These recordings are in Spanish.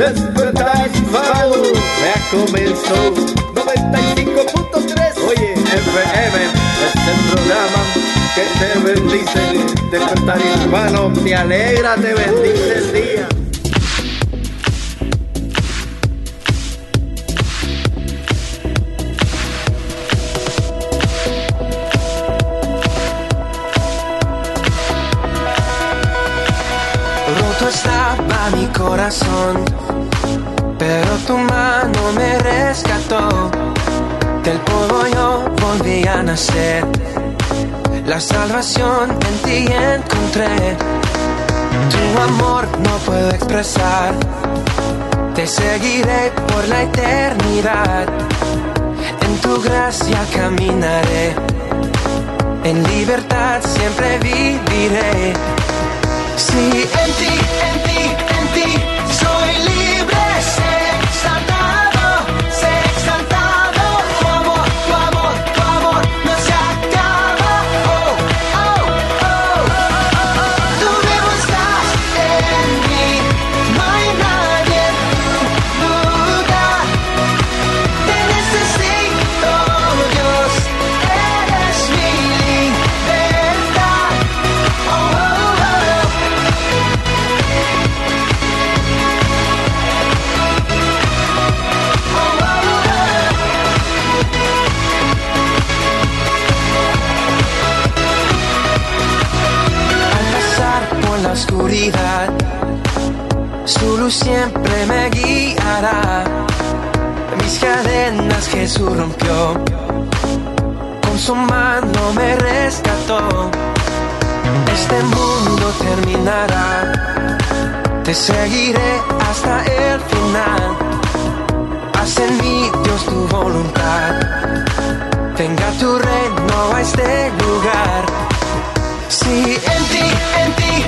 Despertar hispano ya comenzó. 95.3 Oye, FM es el programa que te bendice. Despertar hispano te alegra, te bendice el día. Roto estaba mi corazón, pero tu mano me rescató. Del polvo yo volví a nacer. La salvación en ti encontré. Tu amor no puedo expresar. Te seguiré por la eternidad. En tu gracia caminaré. En libertad siempre viviré. Ti, en ti, oscuridad, su luz siempre me guiará. Mis cadenas Jesús rompió, con su mano me rescató. Este mundo terminará, te seguiré hasta el final. Haz en mí, Dios, tu voluntad. Venga tu reino a este lugar. Sí, en ti, en ti,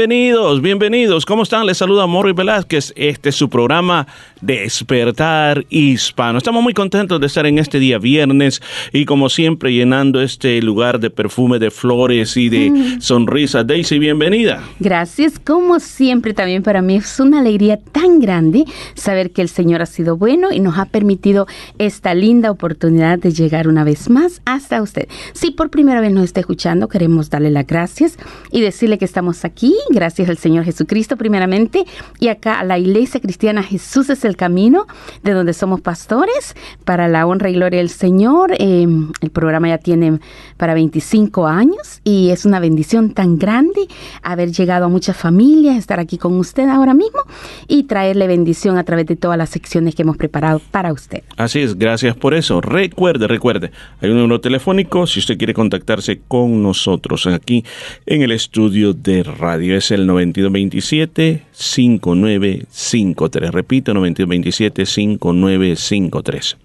bienvenidos, bienvenidos. ¿Cómo están? Les saluda Morri Velázquez. Este es su programa Despertar Hispano. Estamos muy contentos de estar en este día viernes y como siempre llenando este lugar de perfume de flores y de sonrisas. Daisy, bienvenida. Gracias, como siempre también para mí es una alegría tan grande saber que el Señor ha sido bueno y nos ha permitido esta linda oportunidad de llegar una vez más hasta usted. Si por primera vez nos está escuchando, queremos darle las gracias y decirle que estamos aquí, gracias al Señor Jesucristo primeramente, y acá a la Iglesia Cristiana Jesús es el camino, de donde somos pastores, para la honra y gloria del Señor. Eh, el programa ya tiene para 25 años y es una bendición tan grande haber llegado a muchas familias, estar aquí con usted ahora mismo y traerle bendición a través de todas las secciones que hemos preparado para usted. Así es, gracias por eso. Recuerde, recuerde, hay un número telefónico si usted quiere contactarse con nosotros aquí en el estudio de radio. Es el 9227-5953. Repito, 9227-5953.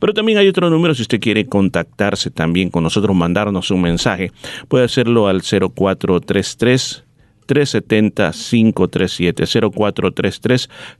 Pero también hay otro número si usted quiere contactarse también con nosotros, mandarnos un mensaje. Puede hacerlo al 0433 370-537,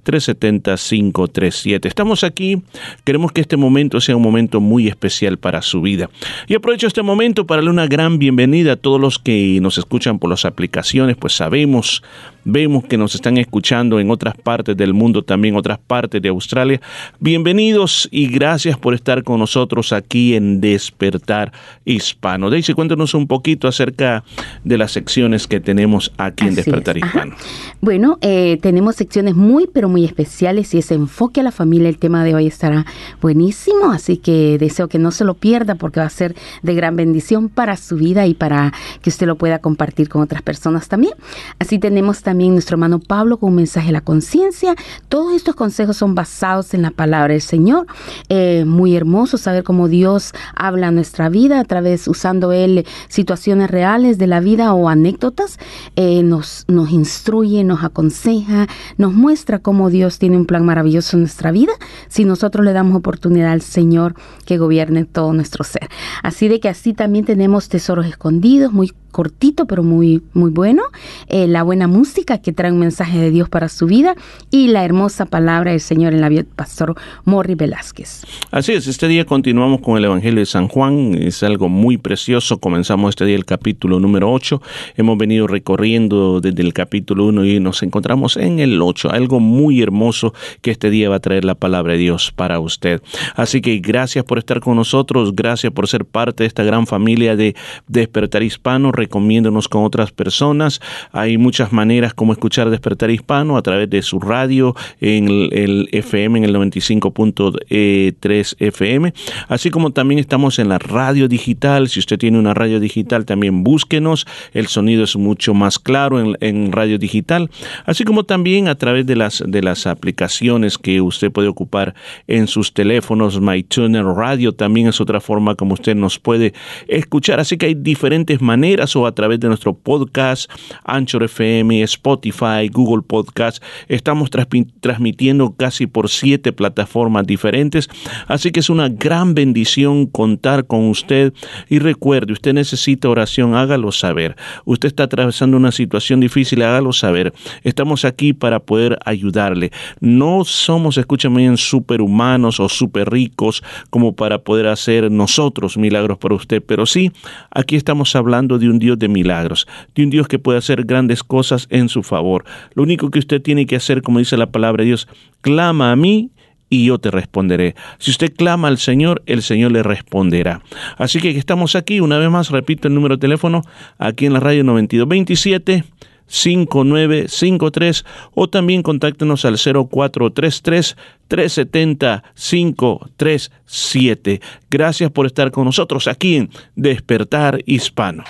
0433-370-537. Estamos aquí, queremos que este momento sea un momento muy especial para su vida. Y aprovecho este momento para darle una gran bienvenida a todos los que nos escuchan por las aplicaciones, pues sabemos, vemos que nos están escuchando en otras partes del mundo, también otras partes de Australia. Bienvenidos y gracias por estar con nosotros aquí en Despertar Hispano. Daisy, cuéntanos un poquito acerca de las secciones que tenemos aquí en Así Despertar es, ajá. Hispano. Bueno, eh, tenemos secciones muy, pero muy especiales y ese enfoque a la familia, el tema de hoy estará buenísimo, así que deseo que no se lo pierda porque va a ser de gran bendición para su vida y para que usted lo pueda compartir con otras personas también. Así tenemos también nuestro hermano Pablo con un mensaje a la conciencia. Todos estos consejos son basados en la palabra del Señor. Eh, muy hermoso saber cómo Dios habla nuestra vida a través, usando Él situaciones reales de la vida o anécdotas. Eh, nos, nos instruye, nos aconseja, nos muestra cómo Dios tiene un plan maravilloso en nuestra vida si nosotros le damos oportunidad al Señor que gobierne todo nuestro ser. Así de que así también tenemos tesoros escondidos, muy cortito pero muy muy bueno, eh, la buena música que trae un mensaje de Dios para su vida y la hermosa palabra del Señor en la vida pastor Morri Velázquez. Así es, este día continuamos con el Evangelio de San Juan, es algo muy precioso, comenzamos este día el capítulo número 8, hemos venido recorriendo desde el capítulo 1 y nos encontramos en el 8, algo muy hermoso que este día va a traer la palabra de Dios para usted. Así que gracias por estar con nosotros, gracias por ser parte de esta gran familia de Despertar Hispano, recomiéndonos con otras personas, hay muchas maneras como escuchar Despertar Hispano a través de su radio en el, FM, en el 95.3 FM, así como también estamos en la radio digital, si usted tiene una radio digital también búsquenos, el sonido es mucho más claro en, radio digital, así como también a través de las, de las aplicaciones que usted puede ocupar en sus teléfonos, MyTuner Radio también es otra forma como usted nos puede escuchar, así que hay diferentes maneras o a través de nuestro podcast, Anchor FM, Spotify, Google Podcast, estamos transmi- transmitiendo casi por siete plataformas diferentes, así que es una gran bendición contar con usted. Y recuerde, usted necesita oración, hágalo saber, usted está atravesando una situación difícil, hágalo saber, estamos aquí para poder ayudarle, no somos, escúchame bien, superhumanos o super ricos como para poder hacer nosotros milagros por usted, pero sí, aquí estamos hablando de un Dios de milagros, de un Dios que puede hacer grandes cosas en su favor. Lo único que usted tiene que hacer, como dice la palabra de Dios, clama a mí y yo te responderé. Si usted clama al Señor, el Señor le responderá. Así que estamos aquí, una vez más, repito el número de teléfono, aquí en la radio 9227. 5953 o también contáctenos al 0433 370 537. Gracias por estar con nosotros aquí en Despertar Hispano.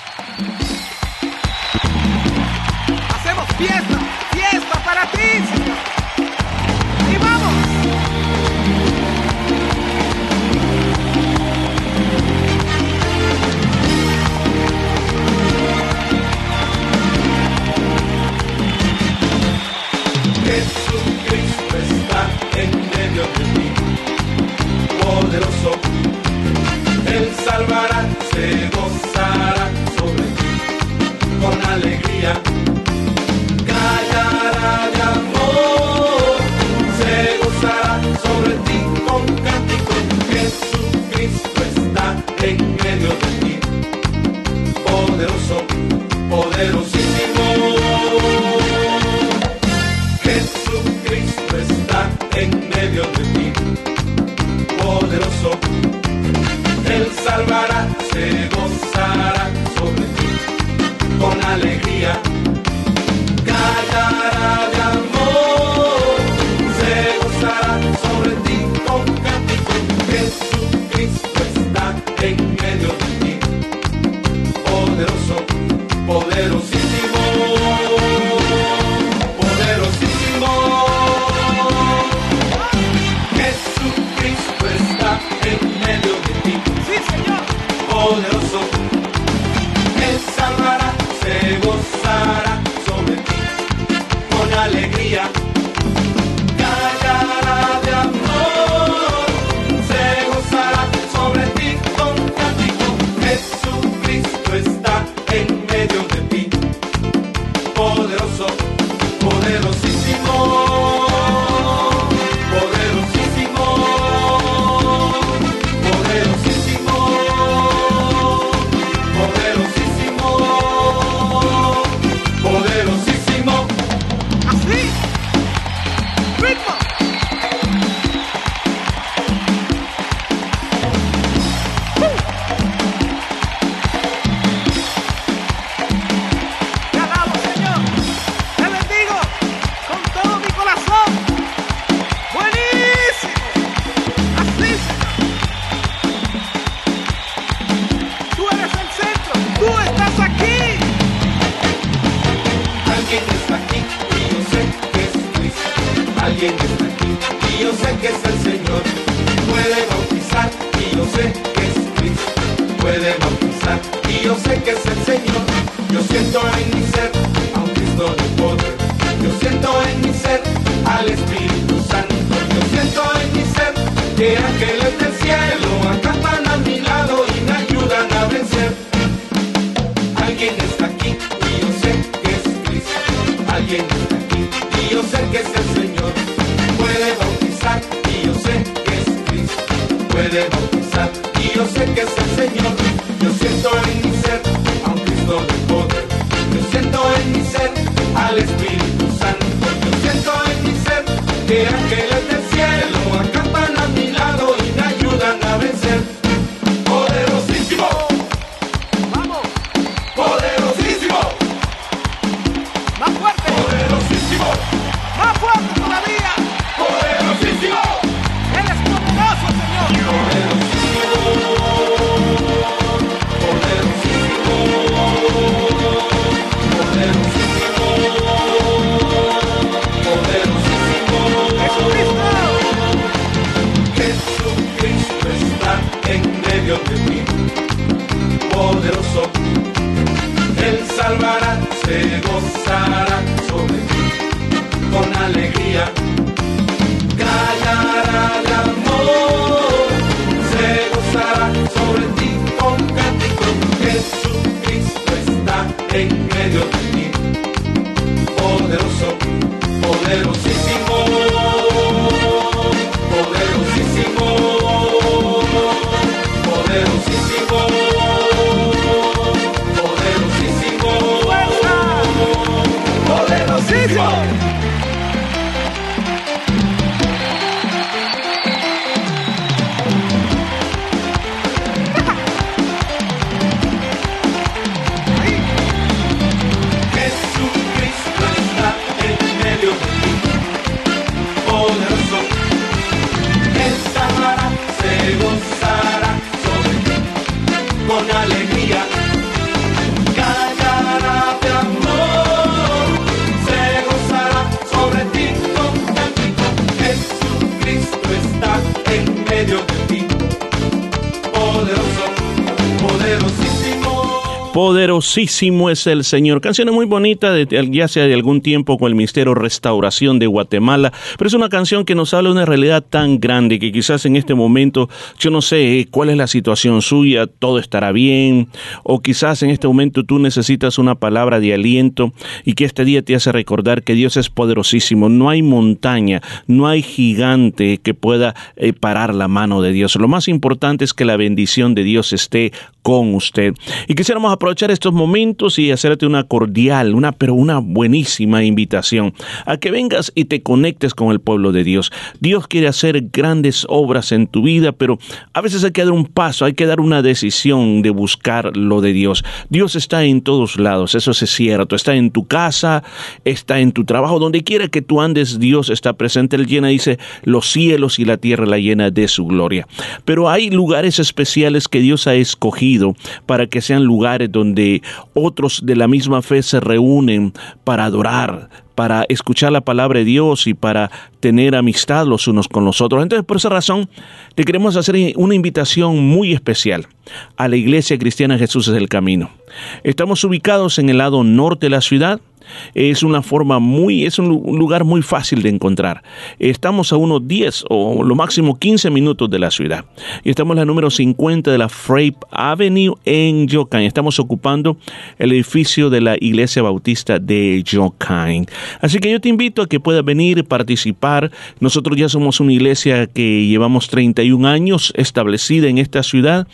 pies. Puede bautizar y yo sé que es el Señor. Yo siento en mi ser a un Cristo de poder. Yo siento en mi ser al Espíritu Santo. Yo siento en mi ser que ángeles Es el Señor. Canción muy bonita, de, ya sea de algún tiempo con el Ministerio Restauración de Guatemala, pero es una canción que nos habla de una realidad tan grande que quizás en este momento, yo no sé eh, cuál es la situación suya, todo estará bien, o quizás en este momento tú necesitas una palabra de aliento y que este día te hace recordar que Dios es poderosísimo. No hay montaña, no hay gigante que pueda eh, parar la mano de Dios. Lo más importante es que la bendición de Dios esté con usted. Y quisiéramos aprovechar estos momentos y hacerte una cordial, una pero una buenísima invitación a que vengas y te conectes con el pueblo de Dios. Dios quiere hacer grandes obras en tu vida, pero a veces hay que dar un paso, hay que dar una decisión de buscar lo de Dios. Dios está en todos lados, eso es cierto. Está en tu casa, está en tu trabajo, donde quiera que tú andes, Dios está presente. Él llena, dice, los cielos y la tierra la llena de su gloria. Pero hay lugares especiales que Dios ha escogido para que sean lugares donde otros de la misma fe se reúnen para adorar, para escuchar la palabra de Dios y para tener amistad los unos con los otros. Entonces, por esa razón, te queremos hacer una invitación muy especial a la Iglesia Cristiana Jesús es el Camino. Estamos ubicados en el lado norte de la ciudad. Es una forma muy, es un lugar muy fácil de encontrar. Estamos a unos 10 o lo máximo 15 minutos de la ciudad. Y estamos en la número 50 de la Frape Avenue en Yokain. Estamos ocupando el edificio de la Iglesia Bautista de Yokain. Así que yo te invito a que puedas venir, participar. Nosotros ya somos una iglesia que llevamos 31 años establecida en esta ciudad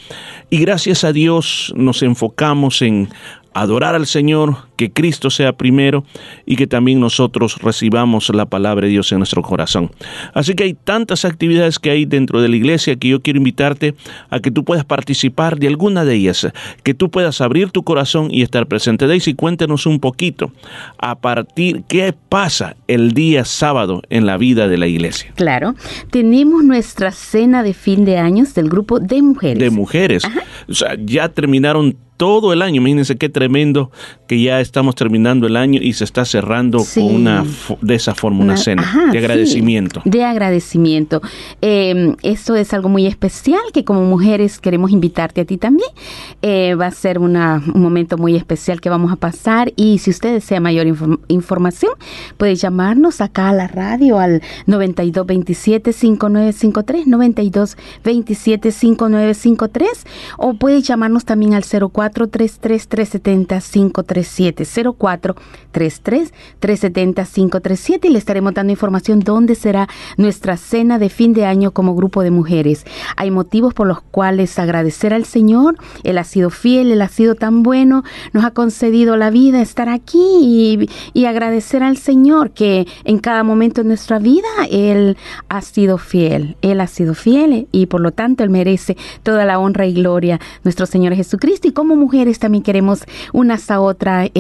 y gracias a Dios nos enfocamos en adorar al Señor, que Cristo sea primero y que también nosotros recibamos la palabra de Dios en nuestro corazón. Así que hay tantas actividades que hay dentro de la iglesia que yo quiero invitarte a que tú puedas participar de alguna de ellas, que tú puedas abrir tu corazón y estar presente. Daisy, cuéntanos un poquito a partir qué pasa el día sábado en la vida de la iglesia. Claro, tenemos nuestra cena de fin de años del grupo de mujeres. De mujeres. O sea, ya terminaron todo el año. Imagínense qué tremendo que ya estamos terminando el año y se está cerrando Sí. con una de esa forma una, Una- cena ajá, de sí, agradecimiento. de agradecimiento. Eh, esto es algo muy especial que como mujeres queremos invitarte a ti también. Eh, va a ser una- un momento muy especial que vamos a pasar y si usted desea mayor inform- información puede llamarnos acá a la radio al 9227-5953, 9227-5953 o puede llamarnos también al 0433-370-537, 0433-370-537 y le estaremos dando información dónde será nuestra cena de fin de año como grupo de mujeres. Hay motivos por los cuales agradecer al Señor. Él ha sido fiel, Él ha sido tan bueno, nos ha concedido la vida, estar aquí y, agradecer al Señor que en cada momento de nuestra vida Él ha sido fiel. Él ha sido fiel y por lo tanto Él merece toda la honra y gloria, nuestro Señor Jesucristo. Y como mujeres también queremos unas a otras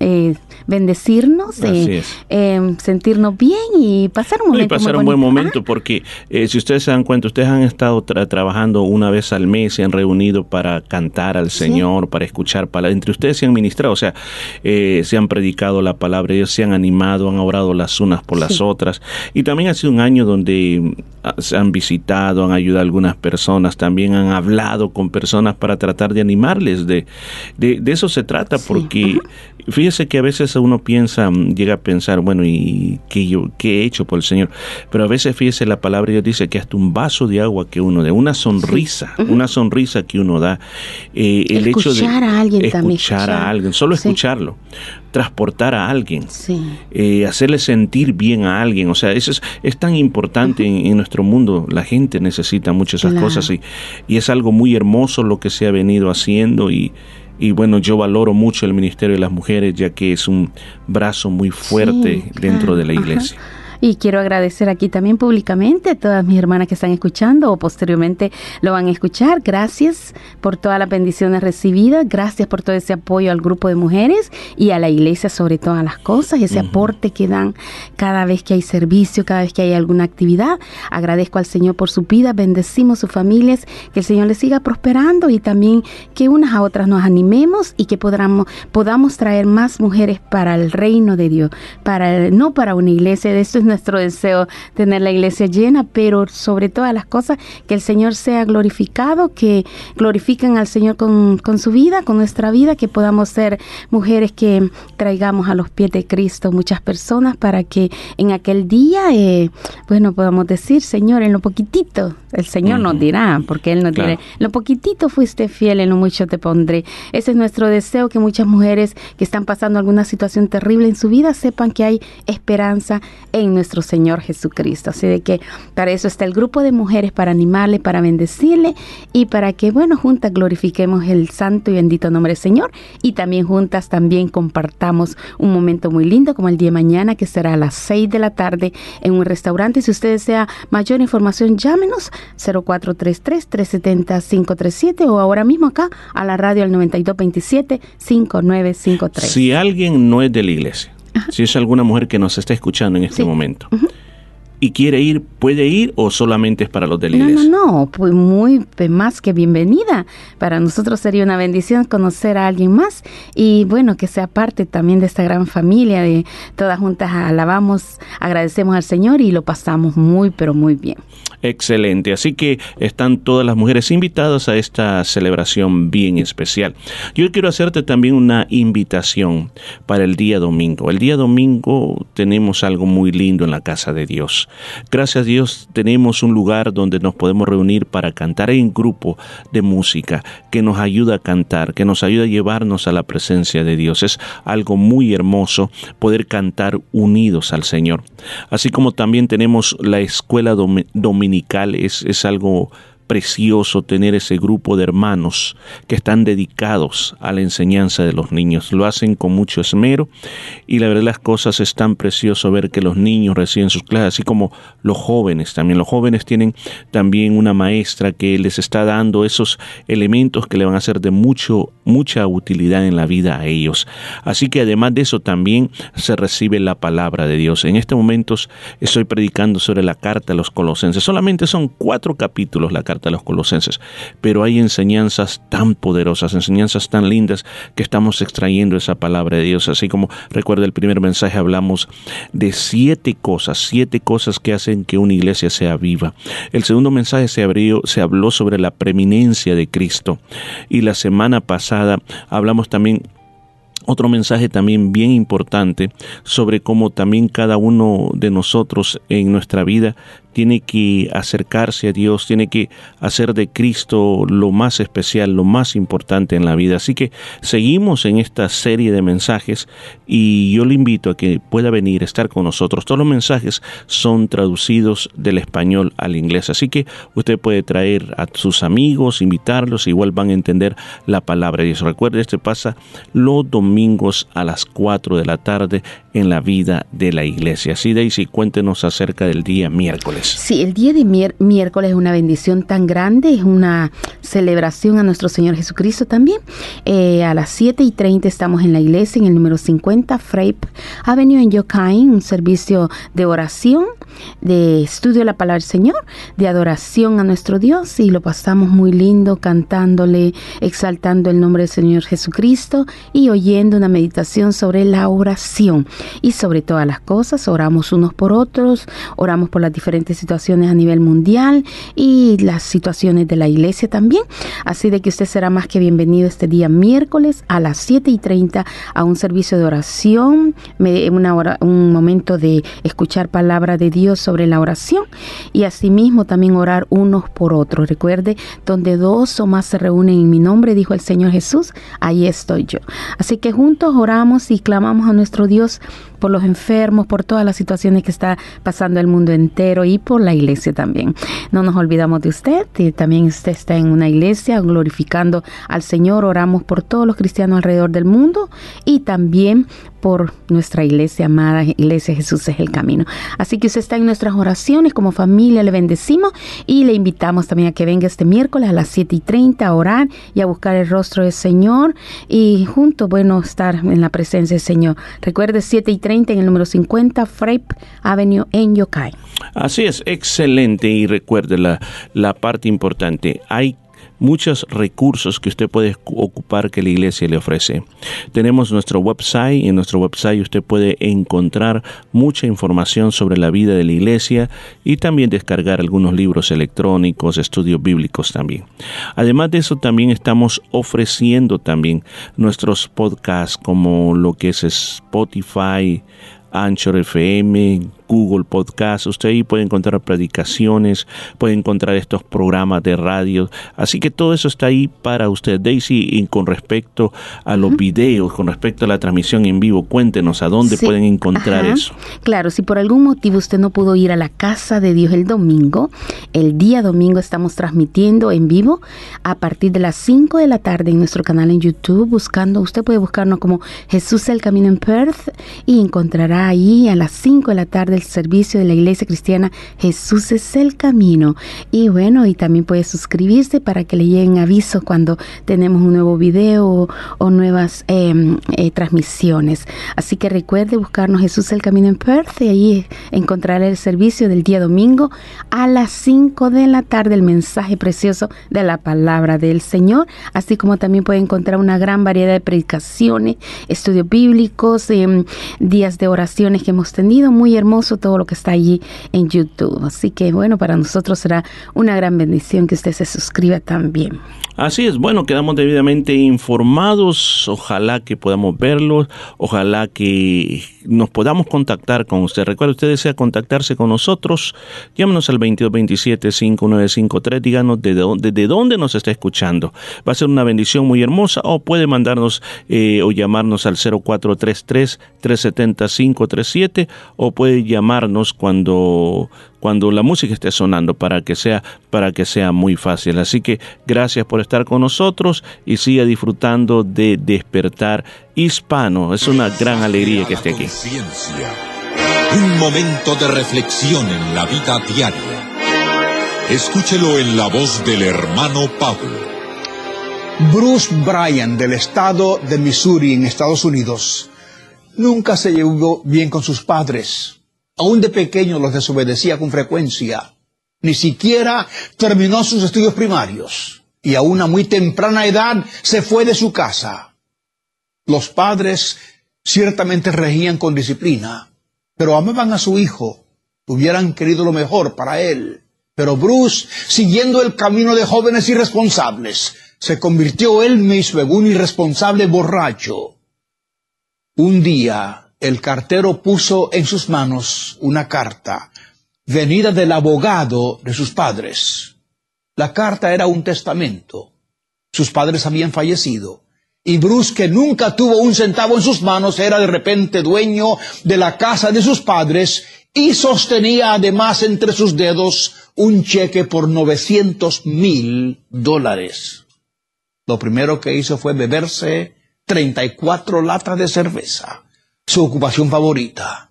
eh, bendecirnos, eh, es. eh, sentirnos bien y pasar un No, y momento pasar muy un buen momento porque eh, si ustedes se dan cuenta, ustedes han estado tra- trabajando una vez al mes, se han reunido para cantar al Sí. Señor, para escuchar palabras. Entre ustedes se han ministrado, o sea, eh, se han predicado la palabra, ellos se han animado, han orado las unas por las Sí. otras. Y también ha sido un año donde se han visitado, han ayudado a algunas personas, también han hablado con personas para tratar de animarles. De, de, de eso se trata, Sí. porque fíjese que a veces uno piensa, mm, llega a pensar, bueno, ¿y qué, yo, qué he hecho por el Señor? Pero a veces fíjese la palabra Dios dice que hasta un vaso de agua que uno da, una sonrisa, una sonrisa que uno da, eh, el hecho de Escuchar a alguien escuchar también, escuchar. a alguien, solo Sí. escucharlo, transportar a alguien Sí. eh, hacerle sentir bien a alguien. O sea, eso es, es tan importante en, en nuestro mundo. La gente necesita mucho esas Claro. cosas y, y es algo muy hermoso lo que se ha venido haciendo y, y bueno, yo valoro mucho el Ministerio de las Mujeres ya que es un brazo muy fuerte Sí, dentro de la ajá. Y quiero agradecer aquí también públicamente a todas mis hermanas que están escuchando o posteriormente lo van a escuchar. Gracias por todas las bendiciones recibidas, gracias por todo ese apoyo al grupo de mujeres y a la iglesia sobre todas las cosas, ese aporte que dan cada vez que hay servicio, cada vez que hay alguna actividad. Agradezco al Señor por su vida, bendecimos sus familias, que el Señor les siga prosperando y también que unas a otras nos animemos y que podamos, podamos traer más mujeres para el reino de Dios, para el- no para una iglesia, de esto es nuestro deseo, tener la iglesia llena, pero sobre todas las cosas, que el Señor sea glorificado, que glorifiquen al Señor con, con su vida, con nuestra vida, que podamos ser mujeres que traigamos a los pies de Cristo muchas personas para que en aquel día, eh, bueno, podamos decir, Señor, en lo poquitito, el Señor nos Ujú. dirá, porque Él nos Claro. dirá, lo poquitito fuiste fiel, en lo mucho te pondré. Ese es nuestro deseo, que muchas mujeres que están pasando alguna situación terrible en su vida sepan que hay esperanza en nuestro Señor Jesucristo. Así de que para eso está el grupo de mujeres, para animarle, para bendecirle y para que, bueno, juntas glorifiquemos el santo y bendito nombre del Señor y también juntas también compartamos un momento muy lindo como el día de mañana que será a las 6 de la tarde en un restaurante. Si usted desea mayor información, llámenos 0433-370-537 o ahora mismo acá a la radio al 9227-5953. Si alguien no es de la iglesia, si es alguna mujer que nos está escuchando en este Sí. momento y quiere ir, ¿puede ir o solamente es para los de la No, no, pues muy pues, más que bienvenida. Para nosotros sería una bendición conocer a alguien más y bueno, que sea parte también de esta gran familia de todas juntas alabamos, agradecemos al Señor y lo pasamos muy, pero muy bien. Excelente. Así que están todas las mujeres invitadas a esta celebración bien especial. Yo quiero hacerte también una invitación para el día domingo. El día domingo tenemos algo muy lindo en la casa de Dios. Gracias a Dios tenemos un lugar donde nos podemos reunir para cantar en grupo de música que nos ayuda a cantar, que nos ayuda a llevarnos a la presencia de Dios. Es algo muy hermoso poder cantar unidos al Señor. Así como también tenemos la escuela domi- dominical, es, es algo precioso tener ese grupo de hermanos que están dedicados a la enseñanza de los niños. Lo hacen con mucho esmero y la verdad las cosas es tan precioso ver que los niños reciben sus clases, así como los jóvenes también. Los jóvenes tienen también una maestra que les está dando esos elementos que le van a ser de mucho, mucha utilidad en la vida a ellos. Así que además de eso también se recibe la palabra de Dios. En estos momentos estoy predicando sobre la carta a los colosenses. Solamente son cuatro capítulos la carta a los colosenses, pero hay enseñanzas tan poderosas, enseñanzas tan lindas que estamos extrayendo esa palabra de Dios, así como recuerda el primer mensaje hablamos de siete cosas, siete cosas que hacen que una iglesia sea viva. El segundo mensaje se, abrió, se habló sobre la preeminencia de Cristo. Y la semana pasada hablamos también otro mensaje también bien importante sobre cómo también cada uno de nosotros en nuestra vida tiene que acercarse a Dios, tiene que hacer de Cristo lo más especial, lo más importante en la vida. Así que seguimos en esta serie de mensajes y yo le invito a que pueda venir, a estar con nosotros. Todos los mensajes son traducidos del español al inglés, así que usted puede traer a sus amigos, invitarlos, igual van a entender la palabra de Dios. Recuerde, este pasa los domingos a las 4 de la tarde en la vida de la iglesia. Así, Daisy, cuéntenos acerca del día miércoles. Sí, el día de miércoles es una bendición tan grande, es una celebración a nuestro Señor Jesucristo también. Eh, a las 7 y 30 estamos en la iglesia, en el número 50 Frape Avenue en Yokain, un servicio de oración, de estudio de la palabra del Señor, de adoración a nuestro Dios y lo pasamos muy lindo cantándole, exaltando el nombre del Señor Jesucristo y oyendo una meditación sobre la oración. Y sobre todas las cosas, oramos unos por otros, oramos por las diferentes situaciones a nivel mundial y las situaciones de la iglesia también. Así de que usted será más que bienvenido este día miércoles a las 7 y 30 a un servicio de oración, una hora- un momento de escuchar palabra de Dios sobre la oración y asimismo también orar unos por otros. Recuerde, donde dos o más se reúnen en mi nombre, dijo el Señor Jesús, ahí estoy yo. Así que juntos oramos y clamamos a nuestro Dios por los enfermos, por todas las situaciones que está pasando el mundo entero y por la iglesia también. No nos olvidamos de usted, y también usted está en una iglesia glorificando al Señor, oramos por todos los cristianos alrededor del mundo y también por nuestra iglesia amada, Iglesia Jesús es el camino. Así que usted está en nuestras oraciones, como familia le bendecimos y le invitamos también a que venga este miércoles a las 7 y 30 a orar y a buscar el rostro del Señor y juntos, bueno, estar en la presencia del Señor. Recuerde 7 y 30 en el número 50 Frape Avenue en Yokai. Así es, excelente. Y recuerde la, la parte importante. Hay muchos recursos que usted puede ocupar que la iglesia le ofrece. Tenemos nuestro website y en nuestro website usted puede encontrar mucha información sobre la vida de la iglesia y también descargar algunos libros electrónicos, estudios bíblicos también. Además de eso también estamos ofreciendo también nuestros podcasts como lo que es Spotify, Anchor FM, Google Podcast. Usted ahí puede encontrar predicaciones, puede encontrar estos programas de radio. Así que todo eso está ahí para usted, Daisy. Y con respecto a los videos, con respecto a la transmisión en vivo, cuéntenos a dónde Sí, pueden encontrar ajá. eso. Claro, si por algún motivo usted no pudo ir a la casa de Dios el domingo, el día domingo estamos transmitiendo en vivo a partir de las 5 de la tarde en nuestro canal en YouTube, buscando, usted puede buscarnos como Jesús el Camino en Perth y encontrará ahí a las 5 de la tarde el servicio de la iglesia cristiana Jesús es el Camino. Y bueno, y también puede suscribirse para que le lleguen avisos cuando tenemos un nuevo video o, nuevas eh, eh, transmisiones. Así que recuerde buscarnos Jesús el Camino en Perth y ahí encontrará el servicio del día domingo a las 5 de la tarde, el mensaje precioso de la palabra del Señor, así como también puede encontrar una gran variedad de predicaciones, estudios bíblicos, em, días de oraciones que hemos tenido, muy todo lo que está allí en YouTube. Así que bueno, para nosotros será una gran bendición que usted se suscriba también. Así es, bueno, quedamos debidamente informados, ojalá que podamos verlos, ojalá que nos podamos contactar con usted. Recuerde, usted desea contactarse con nosotros, llámenos al 2227-5953, díganos de dónde nos está escuchando. Va a ser una bendición muy hermosa o puede mandarnos eh, o llamarnos al 0433-370-537 o puede llamarnos cuando cuando la música esté sonando para que sea para que sea muy fácil. Así que gracias por estar con nosotros y siga disfrutando de despertar hispano. Es una gran alegría que esté aquí. Un momento de reflexión en la vida diaria. Escúchelo en la voz del hermano Pablo. Bruce Bryan del estado de Missouri en Estados Unidos nunca se llevó bien con sus padres. Aún de pequeño los desobedecía con frecuencia. Ni siquiera terminó sus estudios primarios y a una muy temprana edad se fue de su casa. Los padres ciertamente regían con disciplina, pero amaban a su hijo, hubieran querido lo mejor para él. Pero Bruce, siguiendo el camino de jóvenes irresponsables, se convirtió él mismo en un irresponsable borracho. Un día, el cartero puso en sus manos una carta, venida del abogado de sus padres. La carta era un testamento. Sus padres habían fallecido. Y Bruce, que nunca tuvo un centavo en sus manos, era de repente dueño de la casa de sus padres y sostenía además entre sus dedos un cheque por 900 mil dólares. Lo primero que hizo fue beberse 34 latas de cerveza, su ocupación favorita.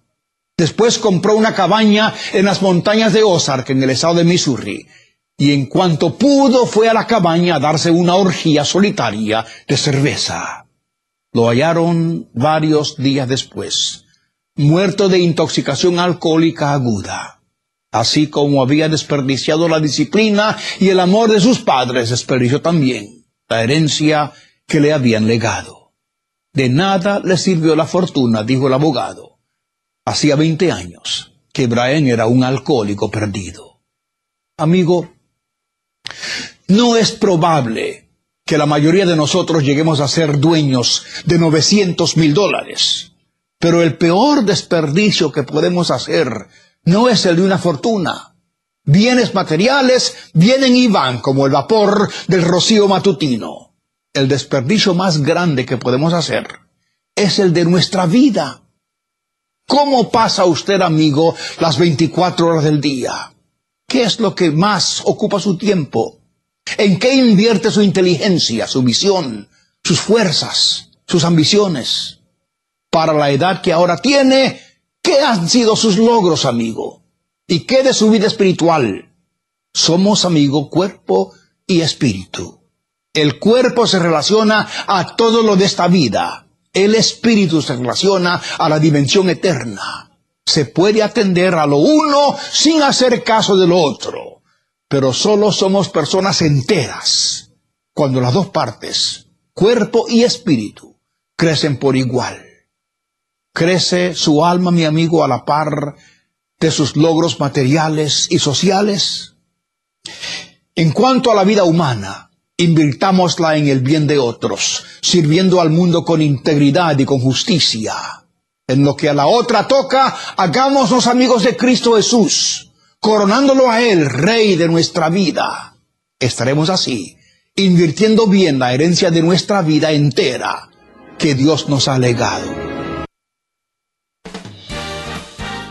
Después compró una cabaña en las montañas de Ozark, en el estado de Missouri, y en cuanto pudo fue a la cabaña a darse una orgía solitaria de cerveza. Lo hallaron varios días después, muerto de intoxicación alcohólica aguda. Así como había desperdiciado la disciplina y el amor de sus padres, desperdició también la herencia que le habían legado. De nada le sirvió la fortuna, dijo el abogado. Hacía veinte años que Brian era un alcohólico perdido. Amigo, no es probable que la mayoría de nosotros lleguemos a ser dueños de 900 mil dólares. Pero el peor desperdicio que podemos hacer no es el de una fortuna. Bienes materiales vienen y van como el vapor del rocío matutino. El desperdicio más grande que podemos hacer es el de nuestra vida. ¿Cómo pasa usted, amigo, las 24 horas del día? ¿Qué es lo que más ocupa su tiempo? ¿En qué invierte su inteligencia, su visión, sus fuerzas, sus ambiciones? Para la edad que ahora tiene, ¿qué han sido sus logros, amigo? ¿Y qué de su vida espiritual? Somos, amigo, cuerpo y espíritu. El cuerpo se relaciona a todo lo de esta vida. El espíritu se relaciona a la dimensión eterna. Se puede atender a lo uno sin hacer caso de lo otro. Pero solo somos personas enteras cuando las dos partes, cuerpo y espíritu, crecen por igual. ¿Crece su alma, mi amigo, a la par de sus logros materiales y sociales? En cuanto a la vida humana, invirtámosla en el bien de otros, sirviendo al mundo con integridad y con justicia. En lo que a la otra toca, hagámonos amigos de Cristo Jesús, coronándolo a Él, Rey de nuestra vida. Estaremos así, invirtiendo bien la herencia de nuestra vida entera que Dios nos ha legado.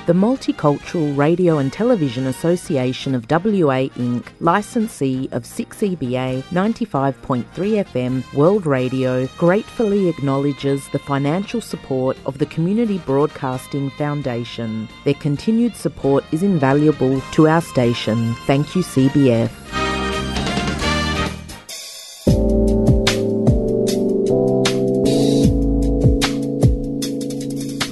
The Multicultural Radio and Television Association of WA Inc., licensee of 6EBA 95.3 FM World Radio, gratefully acknowledges the financial support of the Community Broadcasting Foundation. Their continued support is invaluable to our station. Thank you, CBF.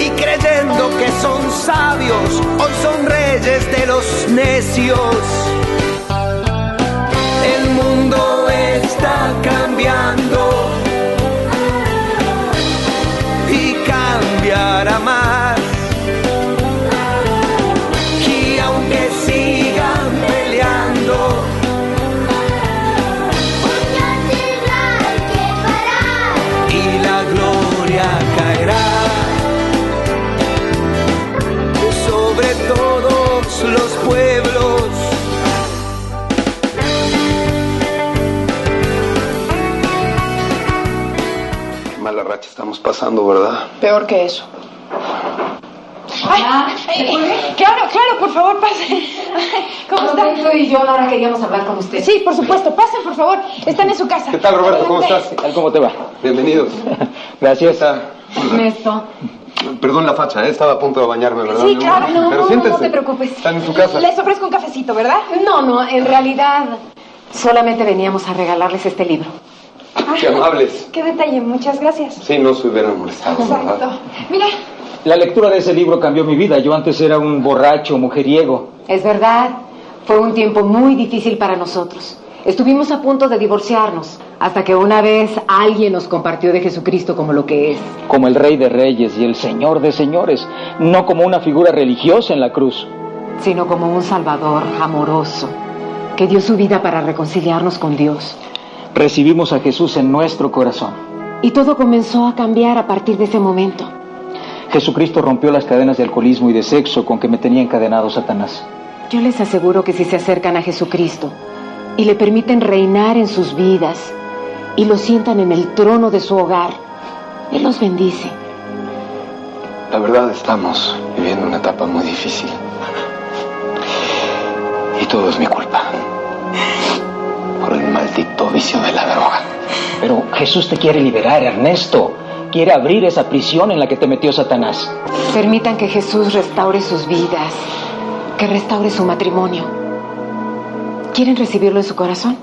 Y creyendo que son sabios, hoy son reyes de los necios. El mundo está cambiando estamos pasando, ¿verdad? Peor que eso. Ay, ay, claro, claro, por favor, pasen. ¿Cómo está? Roberto y yo ahora queríamos hablar con usted. Sí, por supuesto, pasen, por favor. Están en su casa. ¿Qué tal, Roberto? ¿Cómo estás? ¿Cómo te va? Bienvenidos. Gracias. Ernesto. Perdón la facha, ¿eh? estaba a punto de bañarme, ¿verdad? Sí, claro, no, Pero no, no te preocupes. Están en su casa. Les ofrezco un cafecito, ¿verdad? No, no, en realidad solamente veníamos a regalarles este libro. Qué amables. Qué detalle, muchas gracias. Sí, no se hubieran molestado, ¿verdad? Exacto. Mira, La lectura de ese libro cambió mi vida. Yo antes era un borracho, mujeriego. Es verdad, fue un tiempo muy difícil para nosotros. Estuvimos a punto de divorciarnos, hasta que una vez alguien nos compartió de Jesucristo como lo que es. Como el rey de reyes y el señor de señores. No como una figura religiosa en la cruz. sino como un Salvador amoroso, que dio su vida para reconciliarnos con Dios. Recibimos a Jesús en nuestro corazón. Y todo comenzó a cambiar a partir de ese momento. Jesucristo rompió las cadenas de alcoholismo y de sexo con que me tenía encadenado Satanás. Yo les aseguro que si se acercan a Jesucristo y le permiten reinar en sus vidas y lo sientan en el trono de su hogar, Él los bendice. La verdad, estamos viviendo una etapa muy difícil. Y todo es mi culpa. Maldito vicio de la droga. Pero Jesús te quiere liberar, Ernesto. Quiere abrir esa prisión en la que te metió Satanás. Permitan que Jesús restaure sus vidas, que restaure su matrimonio. ¿Quieren recibirlo en su corazón?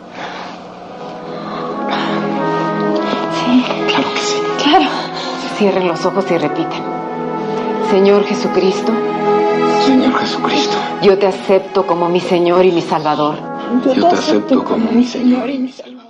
Sí. Claro que sí. Claro. Cierren los ojos y repitan. Señor Jesucristo, Señor Jesucristo, yo te acepto como mi Señor y mi Salvador. Yo te acepto como mi Señor. y mi Salvador.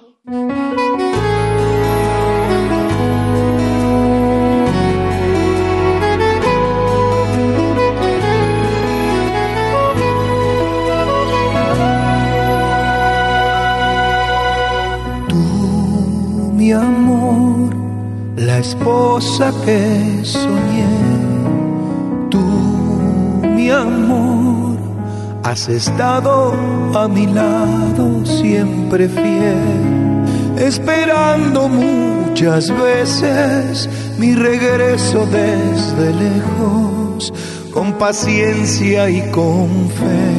mi amor, la esposa que soñé. Has estado a mi lado siempre fiel, esperando muchas veces mi regreso desde lejos, con paciencia y con fe.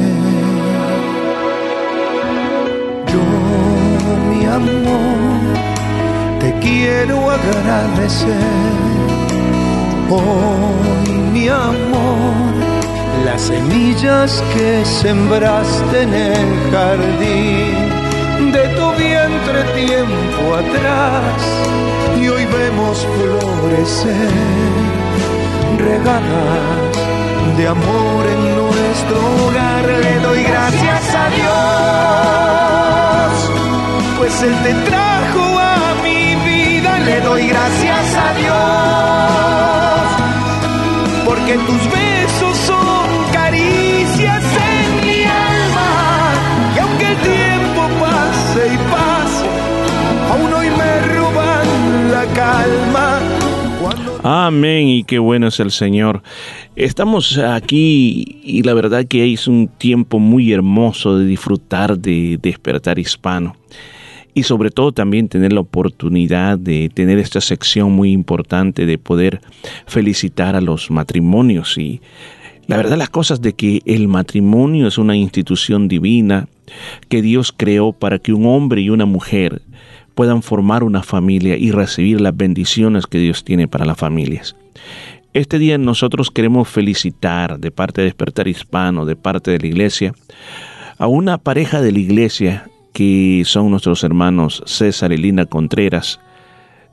Yo, mi amor, te quiero agradecer. Hoy, mi amor, las semillas que sembraste en el jardín de tu vientre tiempo atrás y hoy vemos florecer regalas de amor en nuestro hogar. Le doy gracias a Dios, pues Él te trajo a mi vida. Le doy gracias a Dios, porque tus besos son calma. Amén y qué bueno es el Señor. Estamos aquí y la verdad que es un tiempo muy hermoso de disfrutar de despertar hispano y sobre todo también tener la oportunidad de tener esta sección muy importante de poder felicitar a los matrimonios y la verdad las cosas de que el matrimonio es una institución divina que Dios creó para que un hombre y una mujer puedan formar una familia y recibir las bendiciones que Dios tiene para las familias. Este día nosotros queremos felicitar de parte de Despertar Hispano, de parte de la iglesia, a una pareja de la iglesia que son nuestros hermanos César y Lina Contreras,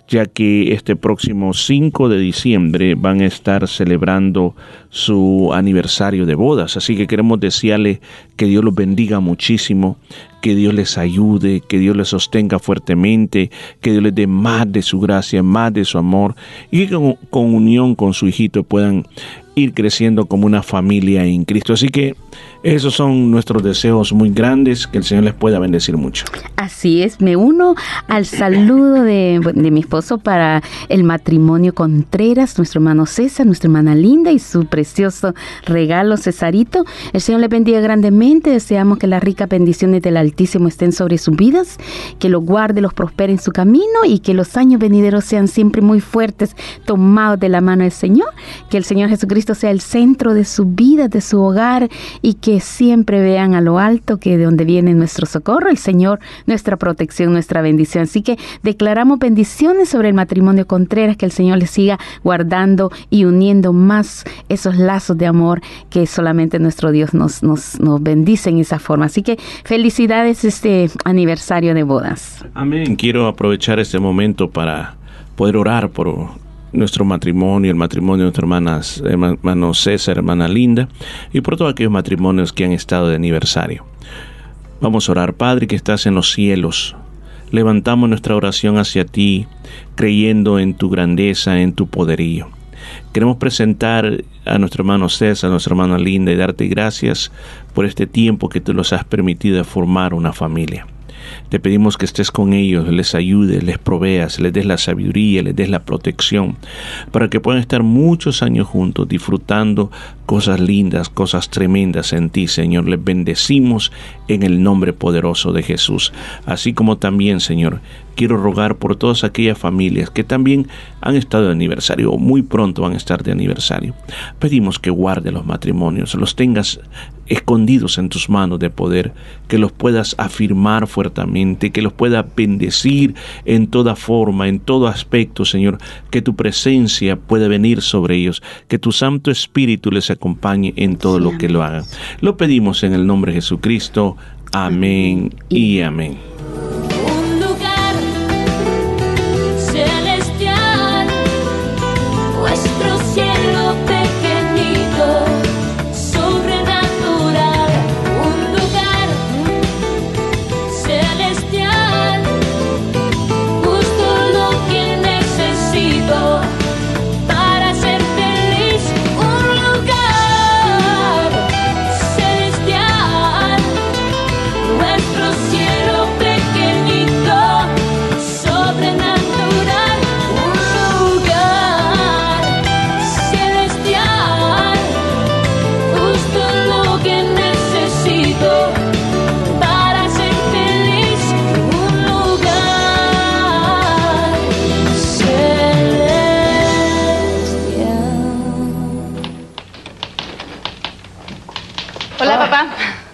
ya que este próximo 5 de diciembre van a estar celebrando su aniversario de bodas. Así que queremos desearle que Dios los bendiga muchísimo, que Dios les ayude, que Dios les sostenga fuertemente, que Dios les dé más de su gracia, más de su amor y que con, unión con su hijito puedan ir creciendo como una familia en Cristo. Así que esos son nuestros deseos muy grandes, que el Señor les pueda bendecir mucho. Así es, me uno al saludo de, de mi esposo para el matrimonio Contreras, nuestro hermano César, nuestra hermana Linda y su precioso regalo Cesarito. El Señor les bendiga grandemente, deseamos que las ricas bendiciones del Altísimo estén sobre sus vidas, que los guarde, los prospere en su camino y que los años venideros sean siempre muy fuertes, tomados de la mano del Señor, que el Señor Jesucristo sea el centro de su vida, de su hogar y que siempre vean a lo alto que de donde viene nuestro socorro, el Señor, nuestra protección, nuestra bendición. Así que declaramos bendiciones sobre el matrimonio Contreras, que el Señor les siga guardando y uniendo más esos lazos de amor que solamente nuestro Dios nos, nos, nos bendice en esa forma. Así que felicidades este aniversario de bodas. Amén. Quiero aprovechar este momento para poder orar por nuestro matrimonio, el matrimonio de nuestras hermanas, hermano César, hermana Linda, y por todos aquellos matrimonios que han estado de aniversario. Vamos a orar, Padre, que estás en los cielos. Levantamos nuestra oración hacia ti, creyendo en tu grandeza, en tu poderío. Queremos presentar a nuestro hermano César, a nuestra hermana Linda y darte gracias por este tiempo que tú los has permitido formar una familia. Te pedimos que estés con ellos, les ayudes, les proveas, les des la sabiduría, les des la protección, para que puedan estar muchos años juntos disfrutando cosas lindas, cosas tremendas en ti, Señor. Les bendecimos en el nombre poderoso de Jesús. Así como también, Señor, quiero rogar por todas aquellas familias que también han estado de aniversario o muy pronto van a estar de aniversario. Pedimos que guarde los matrimonios, los tengas escondidos en tus manos de poder, que los puedas afirmar fuertemente, que los puedas bendecir en toda forma, en todo aspecto, Señor, que tu presencia pueda venir sobre ellos, que tu Santo Espíritu les acompañe en todo lo que lo hagan. Lo pedimos en el nombre de Jesucristo. Amén y amén.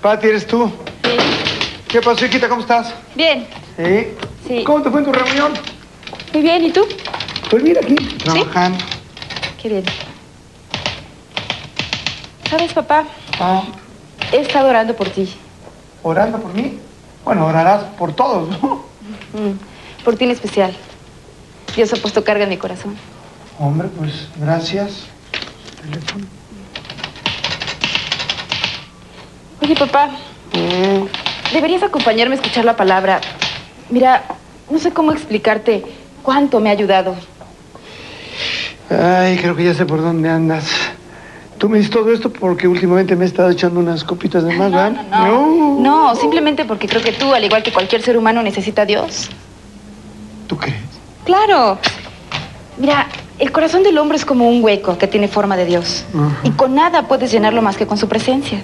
Pati, ¿eres tú? Sí. ¿Qué pasó, hijita? ¿Cómo estás? Bien. ¿Sí? Sí. ¿Cómo te fue en tu reunión? Muy bien, ¿y tú? Pues mira aquí, trabajando. Qué bien. ¿Sabes, papá? Ah, He estado orando por ti. ¿Orando por mí? Bueno, orarás por todos, ¿no? Mm, Por ti en especial. Dios ha puesto carga en mi corazón. Hombre, pues gracias. Teléfono. Oye, papá, deberías acompañarme a escuchar la palabra. Mira, no sé cómo explicarte cuánto me ha ayudado. Ay, creo que ya sé por dónde andas. Tú me dices todo esto porque últimamente me he estado echando unas copitas de más, ¿verdad? No, No, simplemente porque creo que tú, al igual que cualquier ser humano, necesita a Dios. ¿Tú crees? Claro. Mira, el corazón del hombre es como un hueco que tiene forma de Dios. Y con nada puedes llenarlo más que con su presencia.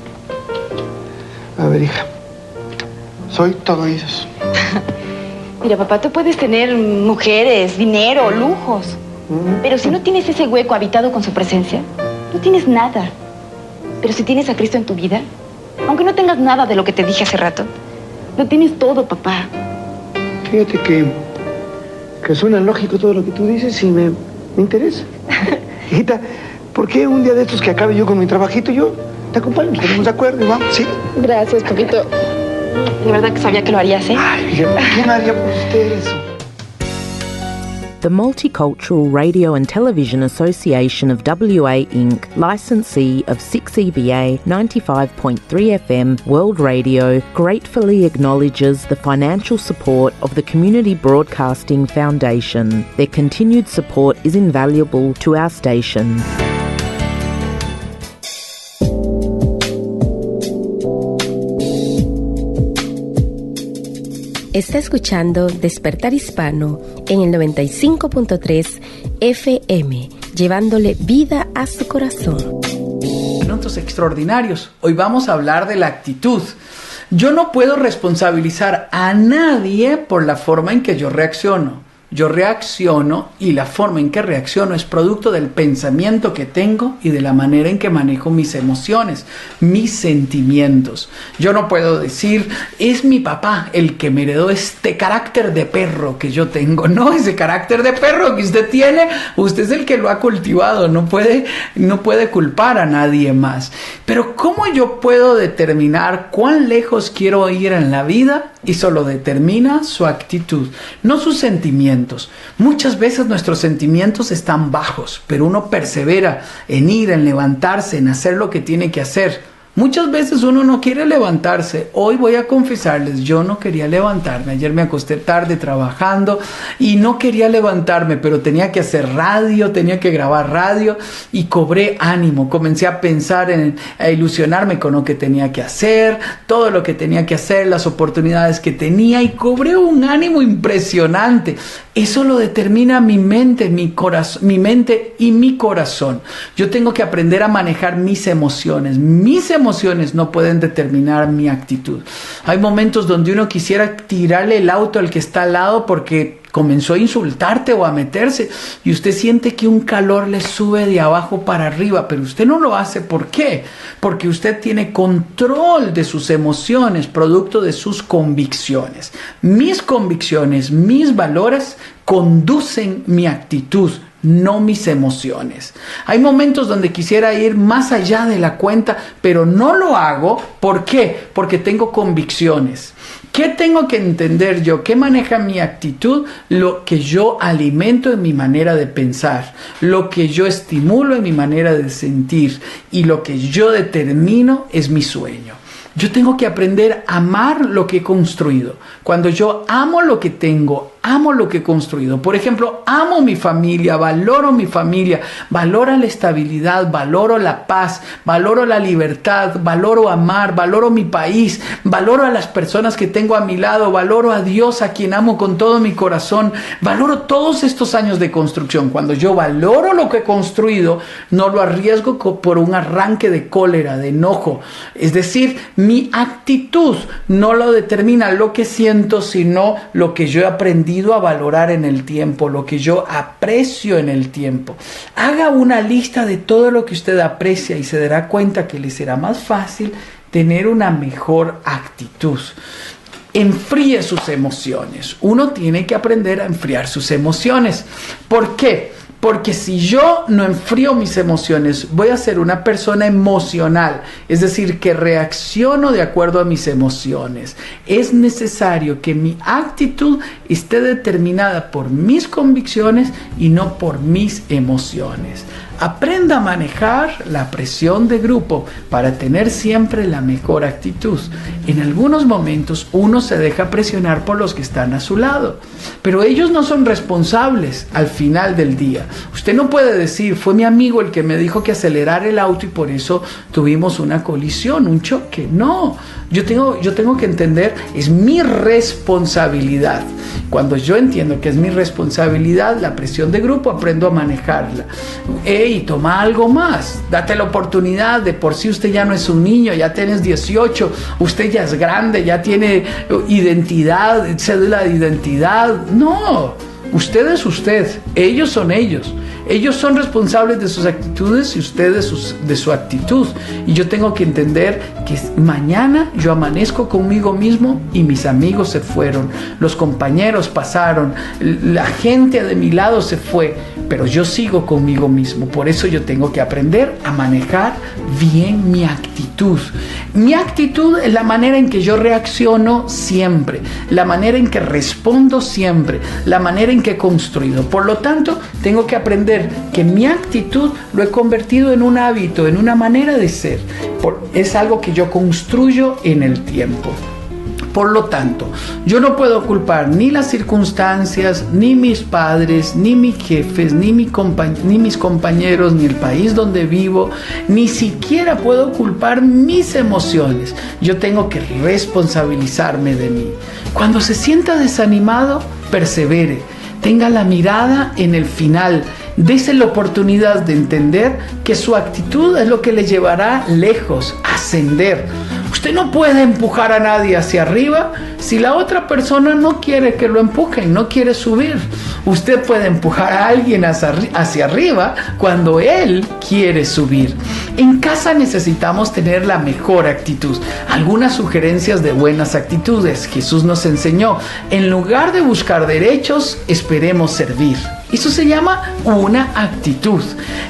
A ver, hija. Soy todo oídos. Mira, papá, tú puedes tener mujeres, dinero, lujos. Pero si no tienes ese hueco habitado con su presencia, no tienes nada. Pero si tienes a Cristo en tu vida, aunque no tengas nada de lo que te dije hace rato, lo tienes todo, papá. Fíjate que, que suena lógico todo lo que tú dices y me, me interesa. Hijita, ¿por qué un día de estos que acabe yo con mi trabajito, yo te acompaño, nos ponemos de acuerdo y vamos, ¿sí? Gracias, Paquito. De verdad que sabía que lo harías, ¿eh? ¿Quién haría por usted eso? The Multicultural Radio and Television Association of WA Inc., licensee of 6EBA 95.3 FM World Radio, gratefully acknowledges the financial support of the Community Broadcasting Foundation. Their continued support is invaluable to our station. Está escuchando Despertar Hispano en el 95.3 FM, llevándole vida a su corazón. Minutos extraordinarios. Hoy vamos a hablar de la actitud. Yo no puedo responsabilizar a nadie por la forma en que yo reacciono. Yo reacciono y la forma en que reacciono es producto del pensamiento que tengo y de la manera en que manejo mis emociones, mis sentimientos. Yo no puedo decir, es mi papá el que me heredó este carácter de perro que yo tengo. No, ese carácter de perro que usted tiene, usted es el que lo ha cultivado, no puede, no puede culpar a nadie más. Pero ¿cómo yo puedo determinar cuán lejos quiero ir en la vida? Y solo determina su actitud, no sus sentimientos. Muchas veces nuestros sentimientos están bajos, pero uno persevera en ir, en levantarse, en hacer lo que tiene que hacer. Muchas veces uno no quiere levantarse. Hoy voy a confesarles, yo no quería levantarme. Ayer me acosté tarde trabajando y no quería levantarme, pero tenía que hacer radio, tenía que grabar radio y cobré ánimo. Comencé a pensar en, a ilusionarme con lo que tenía que hacer, todo lo que tenía que hacer, las oportunidades que tenía y cobré un ánimo impresionante. Eso lo determina mi mente, mi corazón, mi mente y mi corazón. Yo tengo que aprender a manejar mis emociones. Mis emociones no pueden determinar mi actitud. Hay momentos donde uno quisiera tirarle el auto al que está al lado porque comenzó a insultarte o a meterse y usted siente que un calor le sube de abajo para arriba, pero usted no lo hace. ¿Por qué? Porque usted tiene control de sus emociones, producto de sus convicciones. Mis convicciones, mis valores conducen mi actitud no mis emociones. Hay momentos donde quisiera ir más allá de la cuenta, pero no lo hago. ¿Por qué? Porque tengo convicciones. ¿Qué tengo que entender yo? ¿Qué maneja mi actitud? Lo que yo alimento en mi manera de pensar, lo que yo estimulo en mi manera de sentir y lo que yo determino es mi sueño. Yo tengo que aprender a amar lo que he construido. Cuando yo amo lo que tengo, amo lo que he construido. Por ejemplo, amo mi familia, valoro mi familia, valoro la estabilidad, valoro la paz, valoro la libertad, valoro amar, valoro mi país, valoro a las personas que tengo a mi lado, valoro a Dios a quien amo con todo mi corazón, valoro todos estos años de construcción. Cuando yo valoro lo que he construido, no lo arriesgo por un arranque de cólera, de enojo. Es decir, mi actitud no lo determina lo que siento, sino lo que yo he a valorar en el tiempo, lo que yo aprecio en el tiempo. Haga una lista de todo lo que usted aprecia y se dará cuenta que le será más fácil tener una mejor actitud. Enfríe sus emociones. Uno tiene que aprender a enfriar sus emociones. ¿Por qué? Porque si yo no enfrío mis emociones, voy a ser una persona emocional, es decir, que reacciono de acuerdo a mis emociones. Es necesario que mi actitud esté determinada por mis convicciones y no por mis emociones. Aprenda a manejar la presión de grupo para tener siempre la mejor actitud. En algunos momentos uno se deja presionar por los que están a su lado, pero ellos no son responsables al final del día. Usted no puede decir, fue mi amigo el que me dijo que acelerara el auto y por eso tuvimos una colisión, un choque. No, yo tengo, yo tengo que entender, es mi responsabilidad. Cuando yo entiendo que es mi responsabilidad, la presión de grupo, aprendo a manejarla. Ey, toma algo más, date la oportunidad, de por sí usted ya no es un niño, ya tienes 18, usted ya es grande, ya tiene identidad, cédula de identidad. No, usted es usted, ellos son ellos. Ellos son responsables de sus actitudes y usted de, sus- de su actitud. Y yo tengo que entender que mañana yo amanezco conmigo mismo y mis amigos se fueron, los compañeros pasaron, la gente de mi lado se fue. pero yo sigo conmigo mismo. Por eso yo tengo que aprender a manejar bien mi actitud. Mi actitud es la manera en que yo reacciono siempre, la manera en que respondo siempre, la manera en que he construido. Por lo tanto, tengo que aprender que mi actitud lo he convertido en un hábito, en una manera de ser. Por- es algo que yo construyo en el tiempo. Por lo tanto, yo no puedo culpar ni las circunstancias, ni mis padres, ni mis jefes, ni, ni mis compañeros, ni el país donde vivo, ni siquiera puedo culpar mis emociones. Yo tengo que responsabilizarme de mí. Cuando se sienta desanimado, persevere. Tenga la mirada en el final. Dese la oportunidad de entender que su actitud es lo que le llevará lejos, ascender. Usted no puede empujar a nadie hacia arriba si la otra persona no quiere que lo empujen, no quiere subir. Usted puede empujar a alguien hacia, hacia arriba cuando él quiere subir. En casa necesitamos tener la mejor actitud. Algunas sugerencias de buenas actitudes. Jesús nos enseñó, en lugar de buscar derechos, esperemos servir. Eso se llama una actitud.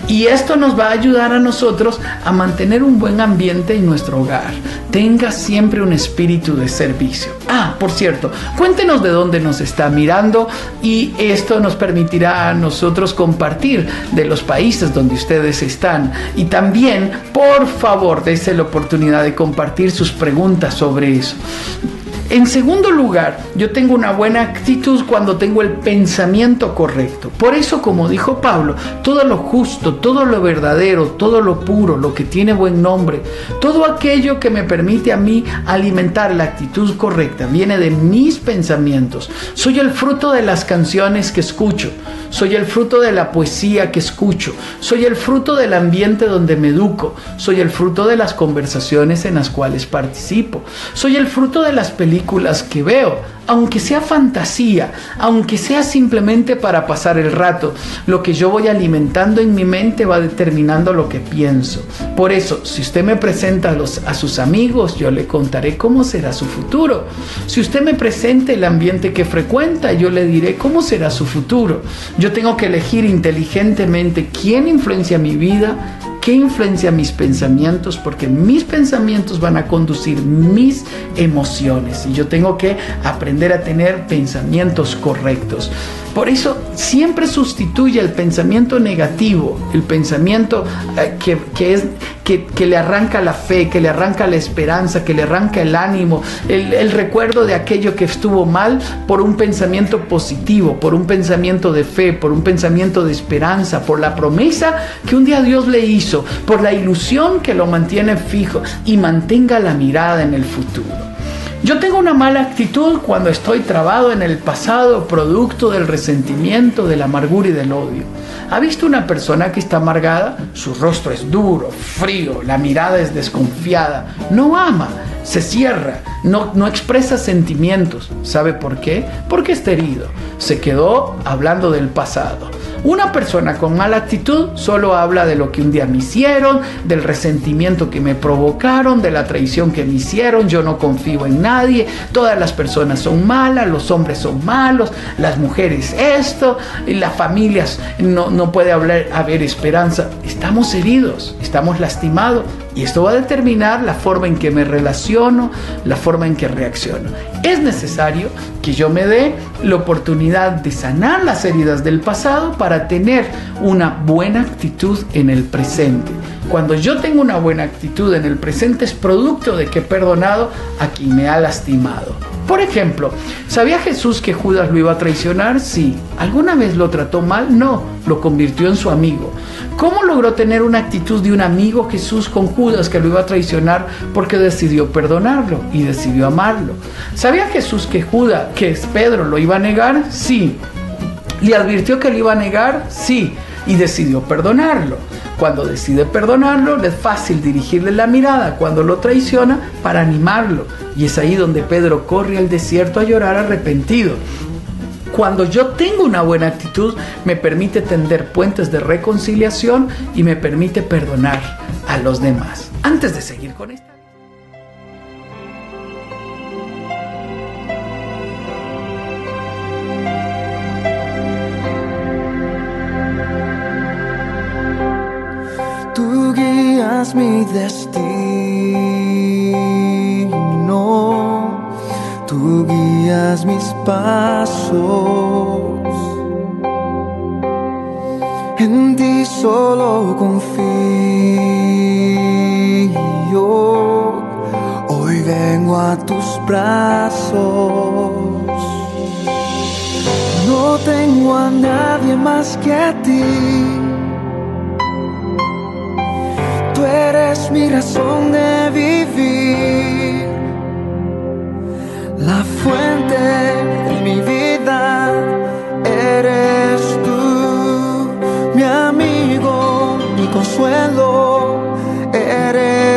Y esto nos va a ayudar a nosotros a mantener un buen ambiente en nuestro hogar. Tenga siempre un espíritu de servicio. Ah, por cierto, cuéntenos de dónde nos está mirando y esto nos permitirá a nosotros compartir de los países donde ustedes están. Y también, por favor, dése la oportunidad de compartir sus preguntas sobre eso. En segundo lugar, yo tengo una buena actitud cuando tengo el pensamiento correcto. Por eso, como dijo Pablo, todo lo justo, todo lo verdadero, todo lo puro, lo que tiene buen nombre, todo aquello que me permite a mí alimentar la actitud correcta, viene de mis pensamientos. Soy el fruto de las canciones que escucho. Soy el fruto de la poesía que escucho. Soy el fruto del ambiente donde me educo. Soy el fruto de las conversaciones en las cuales participo. Soy el fruto de las películas que veo. Aunque sea fantasía, aunque sea simplemente para pasar el rato, lo que yo voy alimentando en mi mente va determinando lo que pienso. Por eso, si usted me presenta a, sus amigos, yo le contaré cómo será su futuro. Si usted me presenta el ambiente que frecuenta, yo le diré cómo será su futuro. Yo tengo que elegir inteligentemente quién influencia mi vida, qué influencia mis pensamientos, porque mis pensamientos van a conducir mis emociones y yo tengo que aprender a tener pensamientos correctos. Por eso siempre sustituye el pensamiento negativo, el pensamiento eh, que, que es, que, le arranca la fe, que le arranca la esperanza, que le arranca el ánimo, el, el recuerdo de aquello que estuvo mal por un pensamiento positivo, por un pensamiento de fe, por un pensamiento de esperanza, por la promesa que un día Dios le hizo, por la ilusión que lo mantiene fijo y mantenga la mirada en el futuro. Yo tengo una mala actitud cuando estoy trabado en el pasado, producto del resentimiento, de la amargura y del odio. ¿Ha visto una persona que está amargada? Su rostro es duro, frío, la mirada es desconfiada, no ama, se cierra, no, no expresa sentimientos. ¿Sabe por qué? Porque está herido. Se quedó hablando del pasado. Una persona con mala actitud solo habla de lo que un día me hicieron, del resentimiento que me provocaron, de la traición que me hicieron, yo no confío en nadie, todas las personas son malas, los hombres son malos, las mujeres esto, las familias no, no puede hablar, haber esperanza. Estamos heridos, estamos lastimados y esto va a determinar la forma en que me relaciono, la forma en que reacciono. Es necesario que yo me dé la oportunidad de sanar las heridas del pasado para tener una buena actitud en el presente. Cuando yo tengo una buena actitud en el presente es producto de que he perdonado a quien me ha lastimado. Por ejemplo, ¿sabía Jesús que Judas lo iba a traicionar? Sí. ¿Alguna vez lo trató mal? No, lo convirtió en su amigo. ¿Cómo logró tener una actitud de un amigo Jesús con Judas que lo iba a traicionar? Porque decidió perdonarlo y decidió amarlo. ¿Sabía Jesús que Judas, que Pedro lo iba a negar? Sí. ¿Le advirtió que lo iba a negar? Sí. Y decidió perdonarlo. Cuando decide perdonarlo, es fácil dirigirle la mirada cuando lo traiciona para animarlo. Y es ahí donde Pedro corre al desierto a llorar arrepentido. Cuando yo tengo una buena actitud, me permite tender puentes de reconciliación y me permite perdonar a los demás. Antes de seguir con esta... mi destino, tú guías mis pasos. En ti solo confío, hoy vengo a tus brazos. No tengo a nadie más que a ti. Eres mi razón de vivir, la fuente de mi vida. Eres tú, mi amigo, mi consuelo. Eres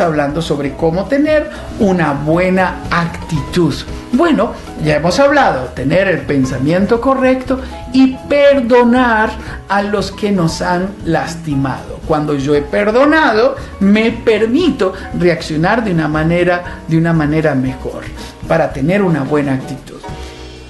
Hablando sobre cómo tener una buena actitud. Bueno, ya hemos hablado, tener el pensamiento correcto y perdonar a los que nos han lastimado. Cuando yo he perdonado, me permito reaccionar de una manera, de una manera mejor para tener una buena actitud.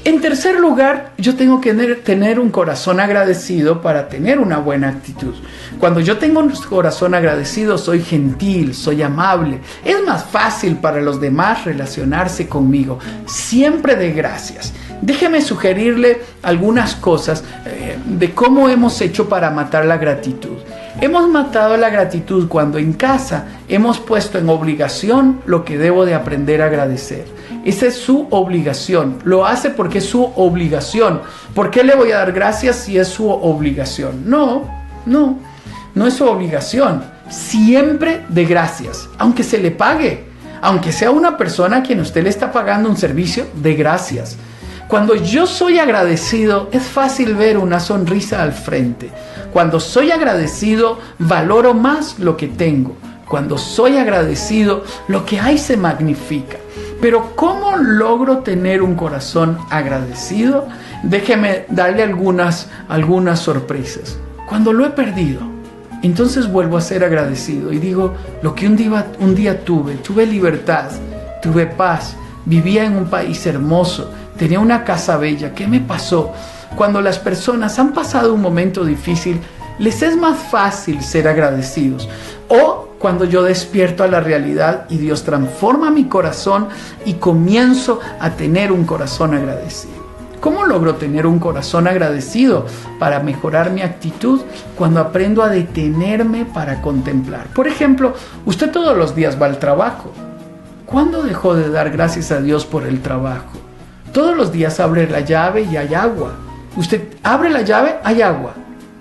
En tercer lugar, yo tengo que tener, un corazón agradecido para tener una buena actitud. Cuando yo tengo un corazón agradecido, soy gentil, soy amable. Es más fácil para los demás relacionarse conmigo. Siempre de gracias. Déjeme sugerirle algunas cosas eh, de cómo hemos hecho para matar la gratitud. Hemos matado la gratitud cuando en casa hemos puesto en obligación lo que debo de aprender a agradecer. Esa es su obligación. Lo hace porque es su obligación. ¿Por qué le voy a dar gracias si es su obligación? No, no, no es su obligación. Siempre de gracias, aunque se le pague. Aunque sea una persona a quien usted le está pagando un servicio, de gracias. Cuando yo soy agradecido, es fácil ver una sonrisa al frente. Cuando soy agradecido, valoro más lo que tengo. Cuando soy agradecido, lo que hay se magnifica. Pero ¿cómo logro tener un corazón agradecido? Déjeme darle algunas, algunas sorpresas. Cuando lo he perdido, entonces vuelvo a ser agradecido y digo, lo que un día, un día tuve, tuve libertad, tuve paz, vivía en un país hermoso, tenía una casa bella, ¿qué me pasó? Cuando las personas han pasado un momento difícil, les es más fácil ser agradecidos. O cuando yo despierto a la realidad y Dios transforma mi corazón y comienzo a tener un corazón agradecido. ¿Cómo logro tener un corazón agradecido para mejorar mi actitud cuando aprendo a detenerme para contemplar? Por ejemplo, usted todos los días va al trabajo. ¿Cuándo dejó de dar gracias a Dios por el trabajo? Todos los días abre la llave y hay agua. Usted abre la llave, hay agua.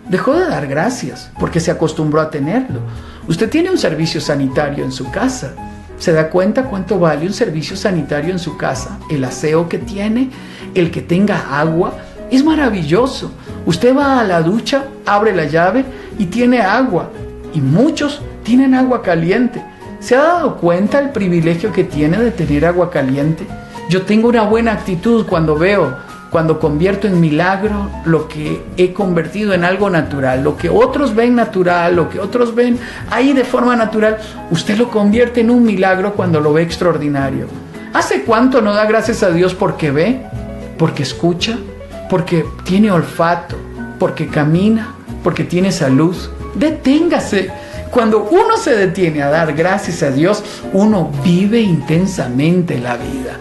Dejó de dar gracias porque se acostumbró a tenerlo. Usted tiene un servicio sanitario en su casa. ¿Se da cuenta cuánto vale un servicio sanitario en su casa? El aseo que tiene, el que tenga agua, es maravilloso. Usted va a la ducha, abre la llave y tiene agua. Y muchos tienen agua caliente. ¿Se ha dado cuenta el privilegio que tiene de tener agua caliente? Yo tengo una buena actitud cuando veo, cuando convierto en milagro lo que he convertido en algo natural, lo que otros ven natural, lo que otros ven ahí de forma natural, usted lo convierte en un milagro cuando lo ve extraordinario. ¿Hace cuánto no da gracias a Dios porque ve, porque escucha, porque tiene olfato, porque camina, porque tiene salud? Deténgase. Cuando uno se detiene a dar gracias a Dios, uno vive intensamente la vida.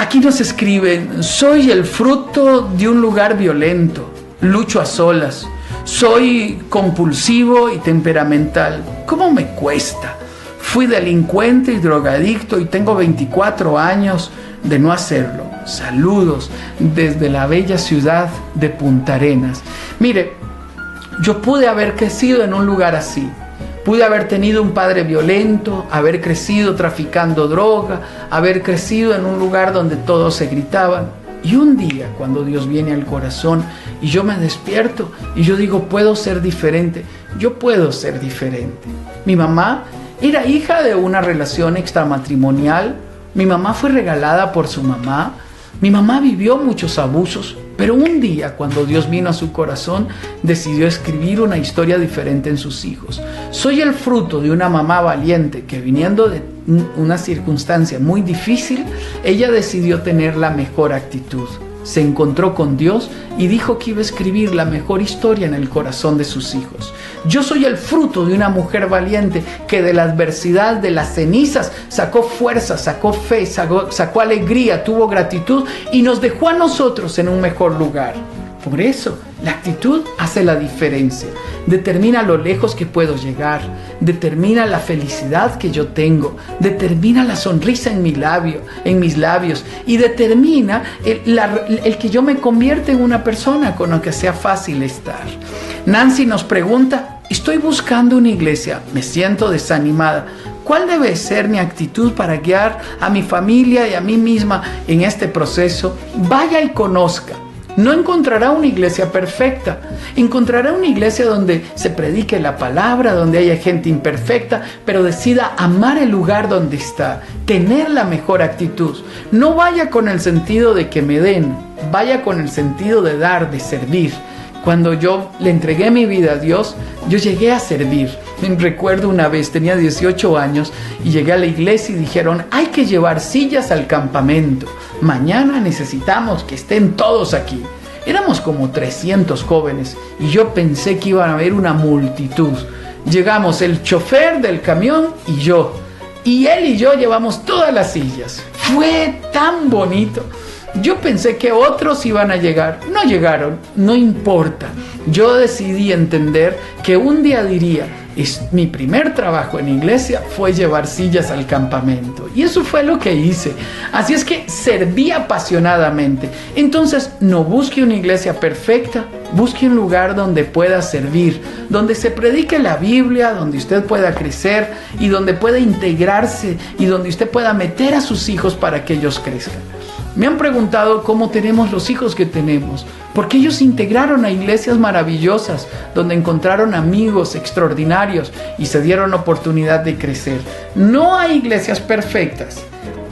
Aquí nos escriben, soy el fruto de un lugar violento, lucho a solas, soy compulsivo y temperamental. ¿Cómo me cuesta? Fui delincuente y drogadicto y tengo 24 años de no hacerlo. Saludos desde la bella ciudad de Punta Arenas. Mire, yo pude haber crecido en un lugar así. Pude haber tenido un padre violento, haber crecido traficando droga, haber crecido en un lugar donde todos se gritaban. Y un día, cuando Dios viene al corazón y yo me despierto y yo digo, puedo ser diferente, yo puedo ser diferente. Mi mamá era hija de una relación extramatrimonial, mi mamá fue regalada por su mamá, mi mamá vivió muchos abusos, pero un día, cuando Dios vino a su corazón, decidió escribir una historia diferente en sus hijos. Soy el fruto de una mamá valiente que viniendo de una circunstancia muy difícil, ella decidió tener la mejor actitud. Se encontró con Dios y dijo que iba a escribir la mejor historia en el corazón de sus hijos. Yo soy el fruto de una mujer valiente que de la adversidad, de las cenizas, sacó fuerza, sacó fe, sacó, sacó alegría, tuvo gratitud y nos dejó a nosotros en un mejor lugar. Por eso, la actitud hace la diferencia. Determina lo lejos que puedo llegar. Determina la felicidad que yo tengo. Determina la sonrisa en mi labio, en mis labios. Y determina el, el que yo me convierta en una persona con la que sea fácil estar. Nancy nos pregunta, estoy buscando una iglesia, me siento desanimada. ¿Cuál debe ser mi actitud para guiar a mi familia y a mí misma en este proceso? Vaya y conozca. No encontrará una iglesia perfecta, encontrará una iglesia donde se predique la palabra, donde haya gente imperfecta, pero decida amar el lugar donde está, tener la mejor actitud. No vaya con el sentido de que me den, vaya con el sentido de dar, de servir. Cuando yo le entregué mi vida a Dios, yo llegué a servir. Recuerdo una vez, tenía 18 años y llegué a la iglesia y dijeron, hay que llevar sillas al campamento. Mañana necesitamos que estén todos aquí. Éramos como 300 jóvenes y yo pensé que iban a haber una multitud. Llegamos el chofer del camión y yo. Y él y yo llevamos todas las sillas. Fue tan bonito. Yo pensé que otros iban a llegar. No llegaron, no importa. Yo decidí entender que un día diría, mi primer trabajo en iglesia fue llevar sillas al campamento. Y eso fue lo que hice. Así es que serví apasionadamente. Entonces, no busque una iglesia perfecta, busque un lugar donde pueda servir, donde se predique la Biblia, donde usted pueda crecer y donde pueda integrarse y donde usted pueda meter a sus hijos para que ellos crezcan. Me han preguntado cómo tenemos los hijos que tenemos, porque ellos se integraron a iglesias maravillosas, donde encontraron amigos extraordinarios y se dieron oportunidad de crecer. No hay iglesias perfectas,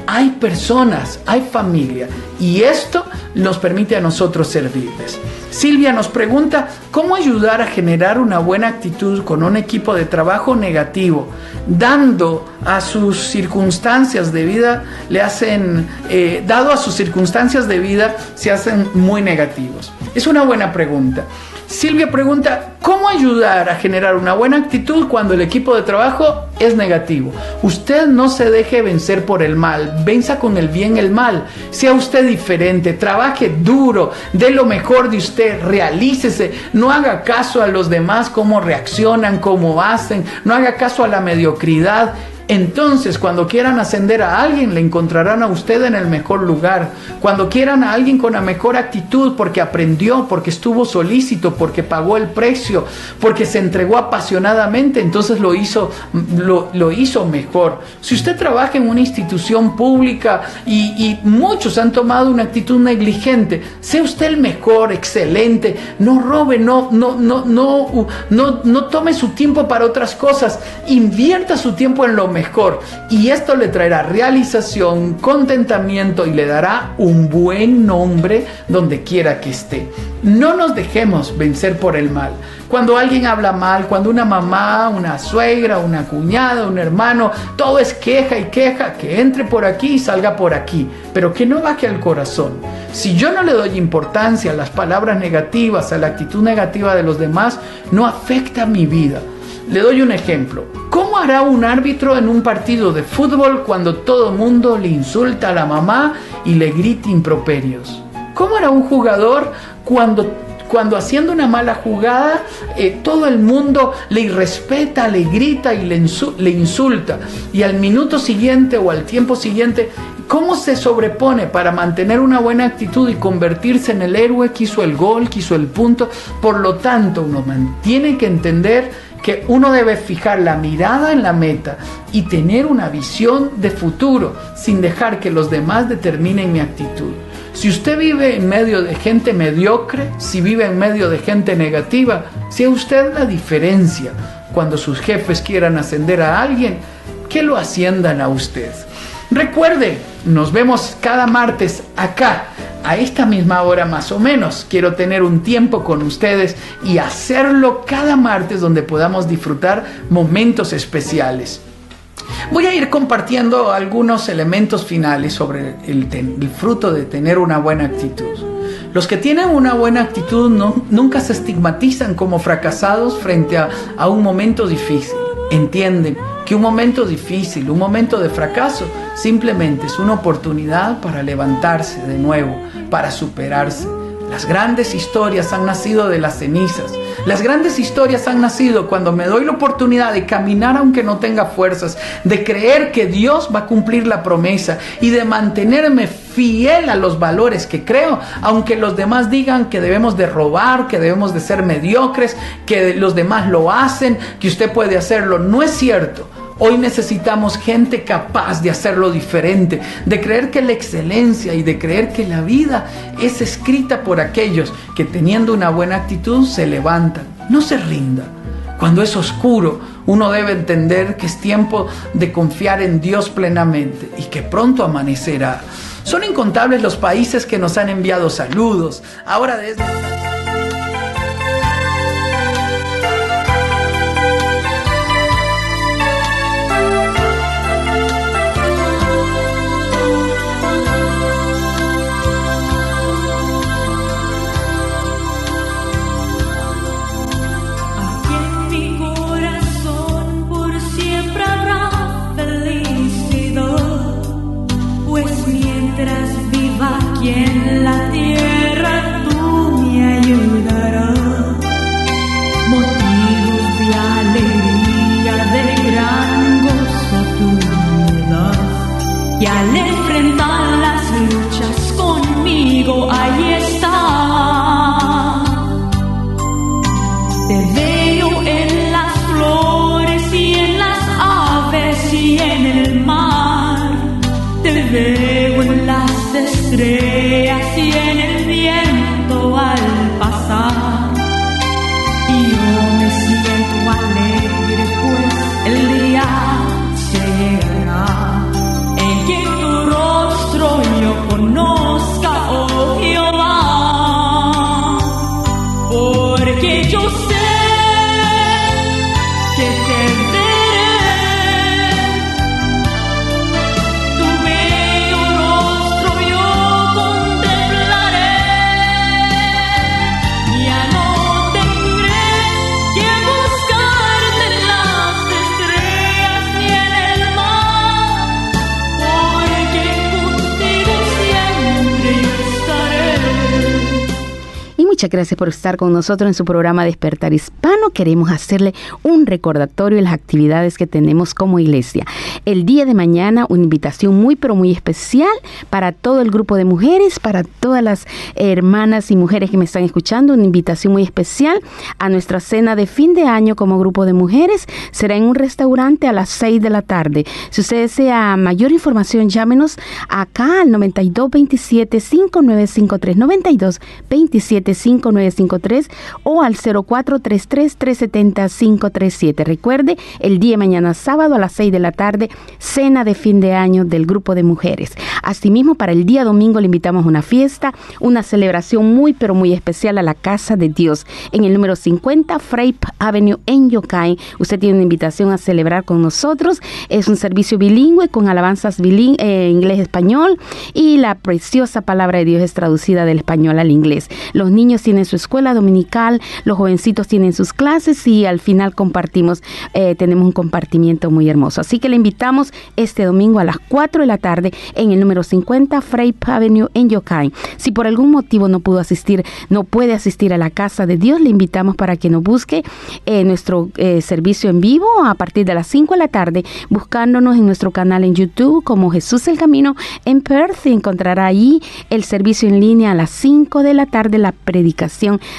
hay personas, hay familia, y esto nos permite a nosotros servirles. Silvia nos pregunta cómo ayudar a generar una buena actitud con un equipo de trabajo negativo, dando a sus circunstancias de vida, le hacen, eh, dado a sus circunstancias de vida, se hacen muy negativos. Es una buena pregunta. Silvia pregunta, ¿cómo ayudar a generar una buena actitud cuando el equipo de trabajo es negativo? Usted no se deje vencer por el mal, venza con el bien el mal, sea usted diferente, trabaje duro, dé lo mejor de usted, realícese, no haga caso a los demás, cómo reaccionan, cómo hacen, no haga caso a la mediocridad. Entonces, cuando quieran ascender a alguien, le encontrarán a usted en el mejor lugar. Cuando quieran a alguien con la mejor actitud, porque aprendió, porque estuvo solícito, porque pagó el precio, porque se entregó apasionadamente, entonces lo hizo, lo, hizo mejor. Si usted trabaja en una institución pública y, y muchos han tomado una actitud negligente, sea usted el mejor, excelente, no robe, no, no, no, no, no, no tome su tiempo para otras cosas, invierta su tiempo en lo mejor mejor. Y esto le traerá realización, contentamiento y le dará un buen nombre donde quiera que esté. No nos dejemos vencer por el mal. Cuando alguien habla mal, cuando una mamá, una suegra, una cuñada, un hermano, todo es queja y queja, que entre por aquí y salga por aquí, pero que no baje al corazón. Si yo no le doy importancia a las palabras negativas, a la actitud negativa de los demás, no afecta mi vida. Le doy un ejemplo. ¿Cómo hará un árbitro en un partido de fútbol cuando todo mundo le insulta a la mamá y le grita improperios? ¿Cómo hará un jugador cuando, cuando haciendo una mala jugada eh, todo el mundo le irrespeta, le grita y le insulta? Y al minuto siguiente o al tiempo siguiente, ¿cómo se sobrepone para mantener una buena actitud y convertirse en el héroe que hizo el gol, que hizo el punto? Por lo tanto, uno tiene que entender que uno debe fijar la mirada en la meta y tener una visión de futuro sin dejar que los demás determinen mi actitud. Si usted vive en medio de gente mediocre, si vive en medio de gente negativa, sea usted la diferencia. Cuando sus jefes quieran ascender a alguien, que lo asciendan a usted. Recuerde, nos vemos cada martes acá, a esta misma hora más o menos. Quiero tener un tiempo con ustedes y hacerlo cada martes donde podamos disfrutar momentos especiales. Voy a ir compartiendo algunos elementos finales sobre el, fruto de tener una buena actitud. Los que tienen una buena actitud nunca se estigmatizan como fracasados frente a, a un momento difícil. Entienden que un momento difícil, un momento de fracaso, simplemente es una oportunidad para levantarse de nuevo, para superarse. Las grandes historias han nacido de las cenizas. Las grandes historias han nacido cuando me doy la oportunidad de caminar aunque no tenga fuerzas, de creer que Dios va a cumplir la promesa y de mantenerme fiel a los valores que creo, aunque los demás digan que debemos de robar, que debemos de ser mediocres, que los demás lo hacen, que usted puede hacerlo. No es cierto. Hoy necesitamos gente capaz de hacerlo diferente, de creer que la excelencia y de creer que la vida es escrita por aquellos que teniendo una buena actitud se levantan. No se rinda. Cuando es oscuro, uno debe entender que es tiempo de confiar en Dios plenamente y que pronto amanecerá. Son incontables los países que nos han enviado saludos. Ahora desde... gracias por estar con nosotros en su programa Despertar Hispano. Queremos hacerle un recordatorio de las actividades que tenemos como iglesia. El día de mañana, una invitación muy, pero muy especial para todo el grupo de mujeres, para todas las hermanas y mujeres que me están escuchando. Una invitación muy especial a nuestra cena de fin de año como grupo de mujeres. Será en un restaurante a las 6 de la tarde. Si usted desea mayor información, llámenos acá al 9227 5953 92 27 5953 o al 0433-370-537. Recuerde, el día de mañana sábado a las 6 de la tarde, cena de fin de año del grupo de mujeres. Asimismo, para el día domingo le invitamos a una fiesta, una celebración muy pero muy especial a la Casa de Dios en el número 50 Frape Avenue en Yokai. Usted tiene una invitación a celebrar con nosotros. Es un servicio bilingüe con alabanzas bilingüe, eh, inglés-español y la preciosa palabra de Dios es traducida del español al inglés. Los niños tienen su escuela dominical, los jovencitos tienen sus clases y al final compartimos, eh, tenemos un compartimiento muy hermoso. Así que le invitamos este domingo a las 4 de la tarde en el número 50 Frape Avenue en Yokai. Si por algún motivo no pudo asistir, no puede asistir a la casa de Dios, le invitamos para que nos busque en nuestro eh, servicio en vivo a partir de las 5 de la tarde, buscándonos en nuestro canal en YouTube como Jesús el Camino en Perth encontrará ahí el servicio en línea a las 5 de la tarde, la predicación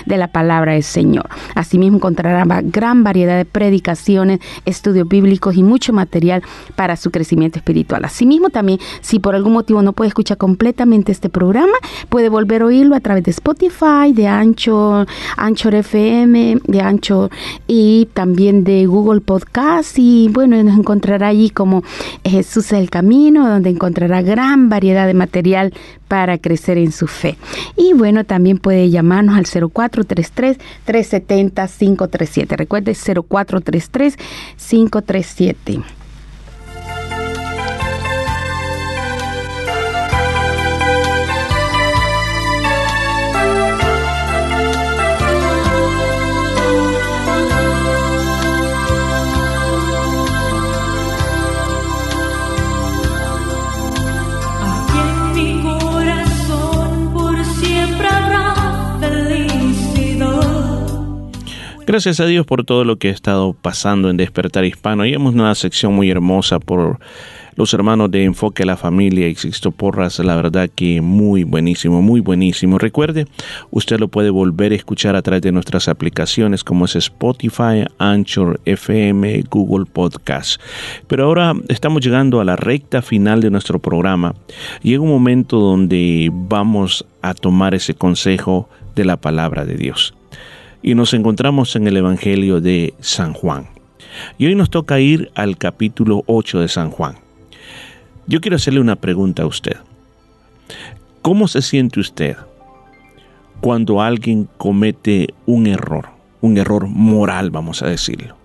de la palabra del Señor. Asimismo encontrará gran variedad de predicaciones, estudios bíblicos y mucho material para su crecimiento espiritual. Asimismo también, si por algún motivo no puede escuchar completamente este programa, puede volver a oírlo a través de Spotify, de Ancho, Anchor FM, de Ancho y también de Google Podcast y bueno, nos encontrará allí como Jesús es el Camino, donde encontrará gran variedad de material para crecer en su fe. Y bueno, también puede llamarnos al 0433-370-537. Recuerde, 0433-537. Gracias a Dios por todo lo que ha estado pasando en Despertar Hispano. Y hemos una sección muy hermosa por los hermanos de Enfoque a la Familia y Sixto Porras. La verdad que muy buenísimo, muy buenísimo. Recuerde, usted lo puede volver a escuchar a través de nuestras aplicaciones como es Spotify, Anchor, FM, Google Podcast. Pero ahora estamos llegando a la recta final de nuestro programa. Llega un momento donde vamos a tomar ese consejo de la palabra de Dios y nos encontramos en el Evangelio de San Juan. Y hoy nos toca ir al capítulo 8 de San Juan. Yo quiero hacerle una pregunta a usted. ¿Cómo se siente usted cuando alguien comete un error, un error moral, vamos a decirlo,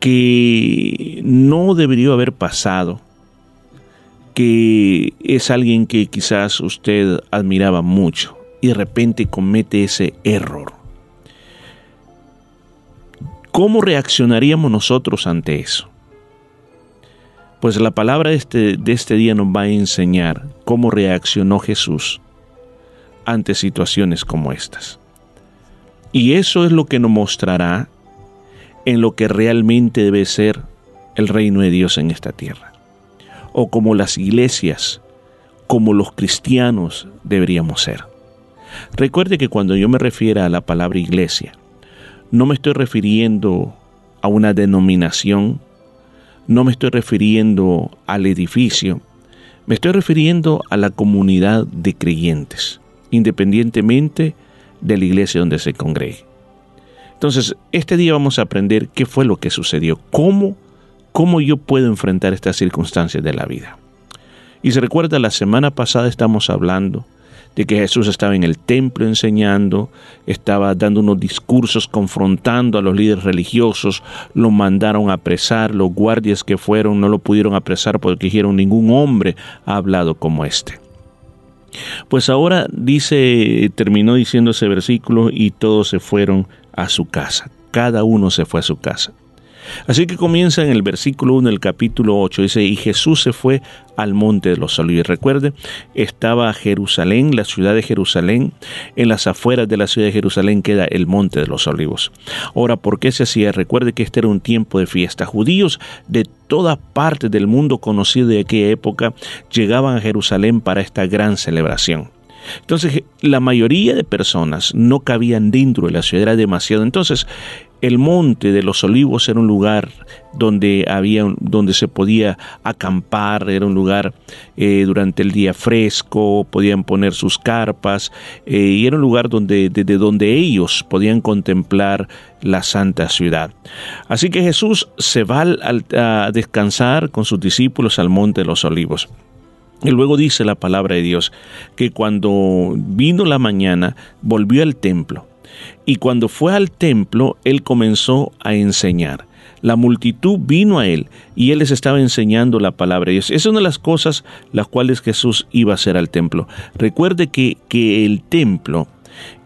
que no debería haber pasado, que es alguien que quizás usted admiraba mucho y de repente comete ese error? ¿Cómo reaccionaríamos nosotros ante eso? Pues la palabra de este, de este día nos va a enseñar cómo reaccionó Jesús ante situaciones como estas. Y eso es lo que nos mostrará en lo que realmente debe ser el reino de Dios en esta tierra. O como las iglesias, como los cristianos deberíamos ser. Recuerde que cuando yo me refiero a la palabra iglesia, no me estoy refiriendo a una denominación, no me estoy refiriendo al edificio, me estoy refiriendo a la comunidad de creyentes, independientemente de la iglesia donde se congregue. Entonces, este día vamos a aprender qué fue lo que sucedió, cómo, cómo yo puedo enfrentar estas circunstancias de la vida. Y se recuerda, la semana pasada estamos hablando de que Jesús estaba en el templo enseñando, estaba dando unos discursos confrontando a los líderes religiosos, lo mandaron a apresar, los guardias que fueron no lo pudieron apresar porque dijeron ningún hombre ha hablado como este. Pues ahora dice, terminó diciendo ese versículo y todos se fueron a su casa, cada uno se fue a su casa. Así que comienza en el versículo 1 del capítulo 8, dice, y Jesús se fue al monte de los olivos. Recuerde, estaba Jerusalén, la ciudad de Jerusalén, en las afueras de la ciudad de Jerusalén queda el monte de los olivos. Ahora, ¿por qué se hacía? Recuerde que este era un tiempo de fiesta. Judíos de todas partes del mundo conocido de aquella época llegaban a Jerusalén para esta gran celebración. Entonces, la mayoría de personas no cabían dentro de la ciudad, era demasiado. Entonces, el monte de los olivos era un lugar donde había donde se podía acampar, era un lugar eh, durante el día fresco, podían poner sus carpas eh, y era un lugar donde desde donde ellos podían contemplar la santa ciudad. Así que Jesús se va al- a descansar con sus discípulos al monte de los olivos. Y luego dice la palabra de Dios que cuando vino la mañana volvió al templo. Y cuando fue al templo, él comenzó a enseñar. La multitud vino a él y él les estaba enseñando la palabra de Dios. Es una de las cosas las cuales Jesús iba a hacer al templo. Recuerde que, que el templo,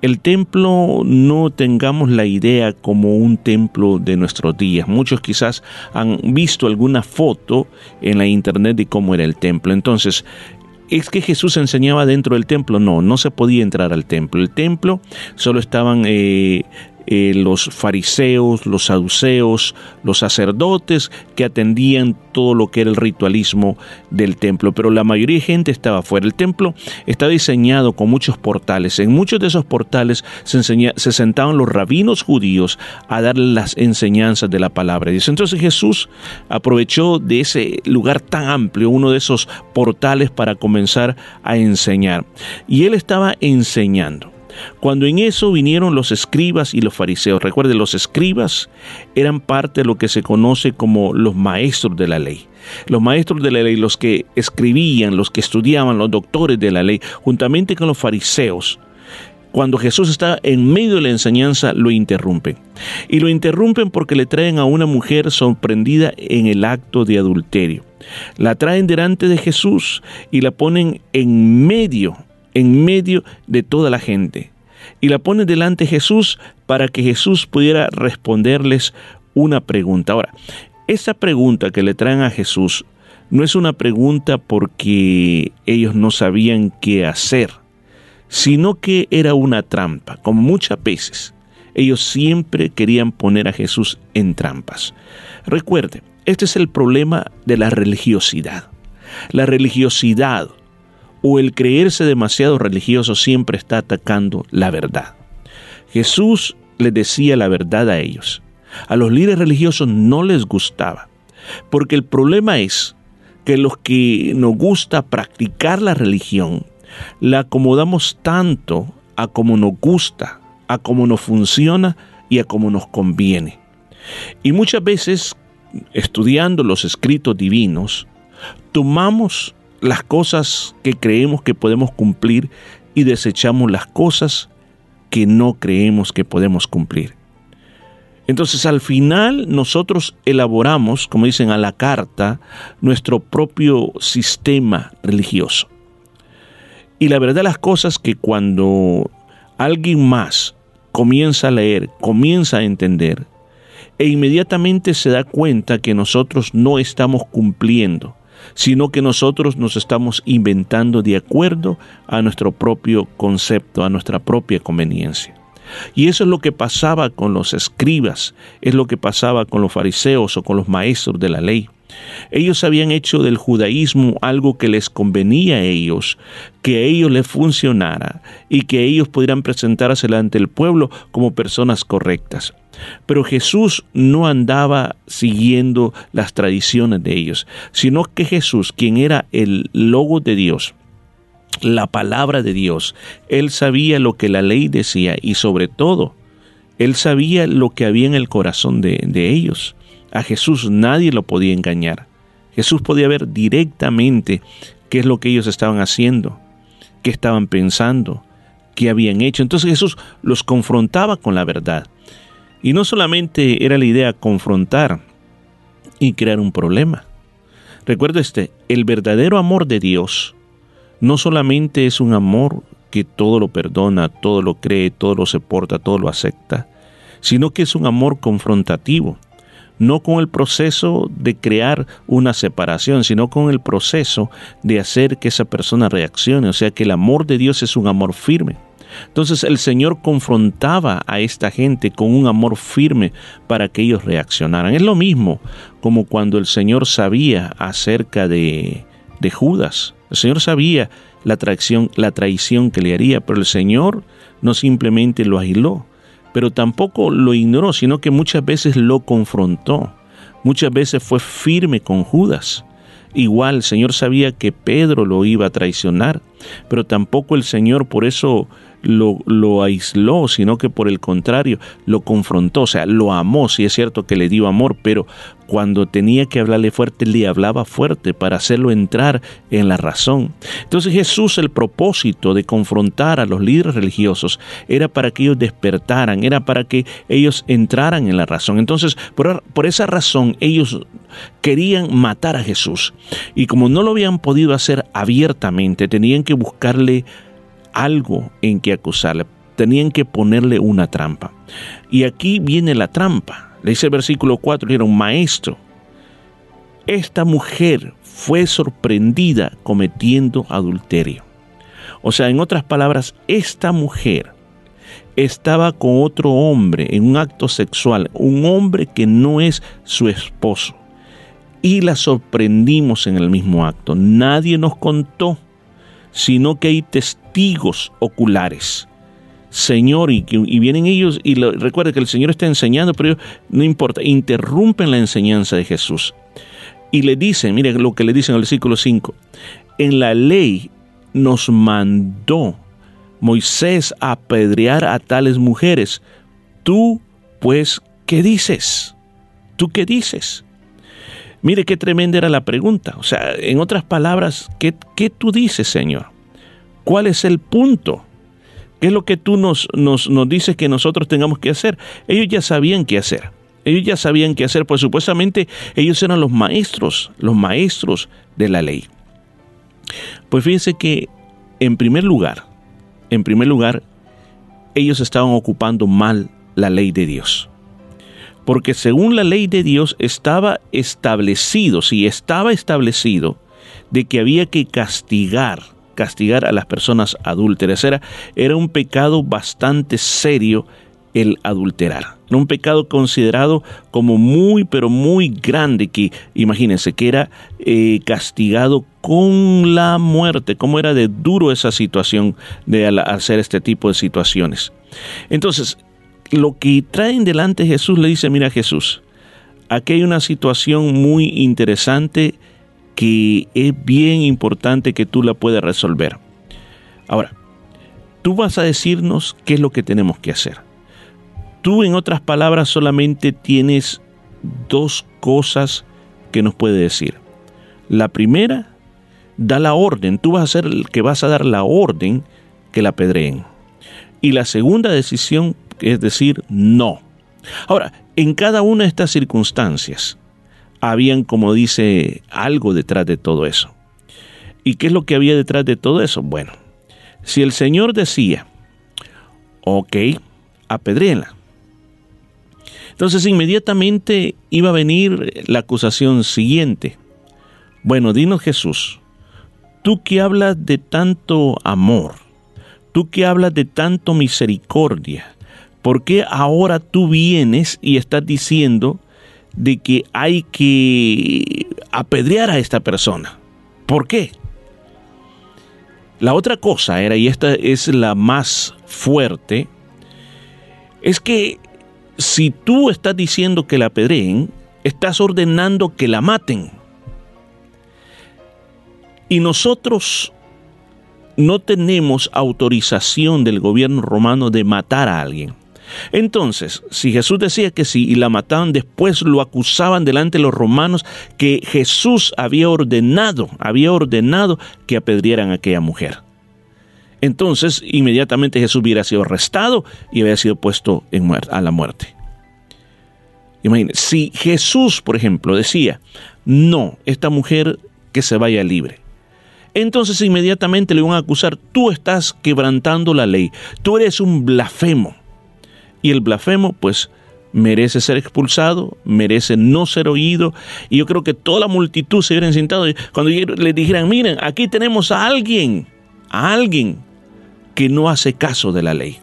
el templo no tengamos la idea como un templo de nuestros días. Muchos quizás han visto alguna foto en la internet de cómo era el templo. Entonces, ¿Es que Jesús enseñaba dentro del templo? No, no se podía entrar al templo. El templo solo estaban eh, eh, los fariseos, los saduceos, los sacerdotes que atendían todo lo que era el ritualismo del templo, pero la mayoría de gente estaba fuera. El templo está diseñado con muchos portales. En muchos de esos portales se, sentaban los rabinos judíos a dar las enseñanzas de la palabra Dios. Entonces Jesús aprovechó de ese lugar tan amplio, uno de esos portales para comenzar a enseñar. Y él estaba enseñando. Cuando en eso vinieron los escribas y los fariseos, recuerden, los escribas eran parte de lo que se conoce como los maestros de la ley. Los maestros de la ley, los que escribían, los que estudiaban, los doctores de la ley, juntamente con los fariseos, cuando Jesús está en medio de la enseñanza, lo interrumpen. Y lo interrumpen porque le traen a una mujer sorprendida en el acto de adulterio. La traen delante de Jesús y la ponen en medio, en medio de toda la gente. Y la ponen delante de Jesús para que Jesús pudiera responderles una pregunta. Ahora, esa pregunta que le traen a Jesús no es una pregunta porque ellos no sabían qué hacer sino que era una trampa, como muchas veces. Ellos siempre querían poner a Jesús en trampas. Recuerde, este es el problema de la religiosidad. La religiosidad o el creerse demasiado religioso siempre está atacando la verdad. Jesús les decía la verdad a ellos. A los líderes religiosos no les gustaba, porque el problema es que los que nos gusta practicar la religión, la acomodamos tanto a como nos gusta, a como nos funciona y a como nos conviene. Y muchas veces, estudiando los escritos divinos, tomamos las cosas que creemos que podemos cumplir y desechamos las cosas que no creemos que podemos cumplir. Entonces al final nosotros elaboramos, como dicen a la carta, nuestro propio sistema religioso. Y la verdad las cosas que cuando alguien más comienza a leer, comienza a entender, e inmediatamente se da cuenta que nosotros no estamos cumpliendo, sino que nosotros nos estamos inventando de acuerdo a nuestro propio concepto, a nuestra propia conveniencia. Y eso es lo que pasaba con los escribas, es lo que pasaba con los fariseos o con los maestros de la ley. Ellos habían hecho del judaísmo algo que les convenía a ellos, que a ellos les funcionara y que ellos pudieran presentarse delante del pueblo como personas correctas. Pero Jesús no andaba siguiendo las tradiciones de ellos, sino que Jesús, quien era el logo de Dios, la palabra de Dios, él sabía lo que la ley decía y sobre todo, él sabía lo que había en el corazón de, de ellos. A Jesús nadie lo podía engañar. Jesús podía ver directamente qué es lo que ellos estaban haciendo, qué estaban pensando, qué habían hecho. Entonces Jesús los confrontaba con la verdad. Y no solamente era la idea confrontar y crear un problema. Recuerda este, el verdadero amor de Dios no solamente es un amor que todo lo perdona, todo lo cree, todo lo soporta, todo lo acepta, sino que es un amor confrontativo no con el proceso de crear una separación, sino con el proceso de hacer que esa persona reaccione. O sea que el amor de Dios es un amor firme. Entonces el Señor confrontaba a esta gente con un amor firme para que ellos reaccionaran. Es lo mismo como cuando el Señor sabía acerca de, de Judas. El Señor sabía la traición, la traición que le haría, pero el Señor no simplemente lo agiló, pero tampoco lo ignoró, sino que muchas veces lo confrontó. Muchas veces fue firme con Judas. Igual el Señor sabía que Pedro lo iba a traicionar, pero tampoco el Señor por eso lo, lo, aisló, sino que por el contrario lo confrontó, o sea, lo amó, sí es cierto que le dio amor, pero cuando tenía que hablarle fuerte, le hablaba fuerte para hacerlo entrar en la razón. Entonces Jesús, el propósito de confrontar a los líderes religiosos era para que ellos despertaran, era para que ellos entraran en la razón. Entonces, por, por esa razón, ellos querían matar a Jesús. Y como no lo habían podido hacer abiertamente, tenían que buscarle algo en que acusarle, tenían que ponerle una trampa. Y aquí viene la trampa. Le dice el versículo 4, era un maestro. Esta mujer fue sorprendida cometiendo adulterio. O sea, en otras palabras, esta mujer estaba con otro hombre en un acto sexual, un hombre que no es su esposo. Y la sorprendimos en el mismo acto. Nadie nos contó sino que hay testigos oculares. Señor, y, y vienen ellos, y lo, recuerde que el Señor está enseñando, pero no importa, interrumpen la enseñanza de Jesús. Y le dicen, mire lo que le dicen en el versículo 5, en la ley nos mandó Moisés a apedrear a tales mujeres. Tú, pues, ¿qué dices? ¿Tú qué dices? Mire qué tremenda era la pregunta. O sea, en otras palabras, ¿qué, qué tú dices, Señor? ¿Cuál es el punto? ¿Qué es lo que tú nos, nos, nos dices que nosotros tengamos que hacer? Ellos ya sabían qué hacer. Ellos ya sabían qué hacer, pues supuestamente ellos eran los maestros, los maestros de la ley. Pues fíjense que en primer lugar, en primer lugar, ellos estaban ocupando mal la ley de Dios porque según la ley de Dios estaba establecido, si estaba establecido, de que había que castigar, castigar a las personas adúlteras. Era, era un pecado bastante serio el adulterar. Era un pecado considerado como muy, pero muy grande, que imagínense que era eh, castigado con la muerte, cómo era de duro esa situación de hacer este tipo de situaciones. Entonces, lo que traen delante Jesús le dice, mira Jesús, aquí hay una situación muy interesante que es bien importante que tú la puedas resolver. Ahora, tú vas a decirnos qué es lo que tenemos que hacer. Tú, en otras palabras, solamente tienes dos cosas que nos puede decir. La primera, da la orden. Tú vas a ser el que vas a dar la orden que la apedreen. Y la segunda decisión es decir, no. Ahora, en cada una de estas circunstancias, habían, como dice, algo detrás de todo eso. ¿Y qué es lo que había detrás de todo eso? Bueno, si el Señor decía, ok, apedréenla. Entonces inmediatamente iba a venir la acusación siguiente. Bueno, dinos Jesús, tú que hablas de tanto amor, tú que hablas de tanto misericordia, ¿por qué ahora tú vienes y estás diciendo de que hay que apedrear a esta persona? ¿Por qué? La otra cosa era, y esta es la más fuerte, es que si tú estás diciendo que la apedreen, estás ordenando que la maten. Y nosotros no tenemos autorización del gobierno romano de matar a alguien. Entonces, si Jesús decía que sí y la mataban, después lo acusaban delante de los romanos que Jesús había ordenado, había ordenado que apedrieran a aquella mujer. Entonces, inmediatamente Jesús hubiera sido arrestado y había sido puesto a la muerte. Imagínense, si Jesús, por ejemplo, decía, no, esta mujer que se vaya libre, entonces inmediatamente le iban a acusar, tú estás quebrantando la ley, tú eres un blasfemo y el blasfemo pues merece ser expulsado, merece no ser oído. Y yo creo que toda la multitud se hubiera sentado cuando le dijeran, miren, aquí tenemos a alguien, a alguien que no hace caso de la ley.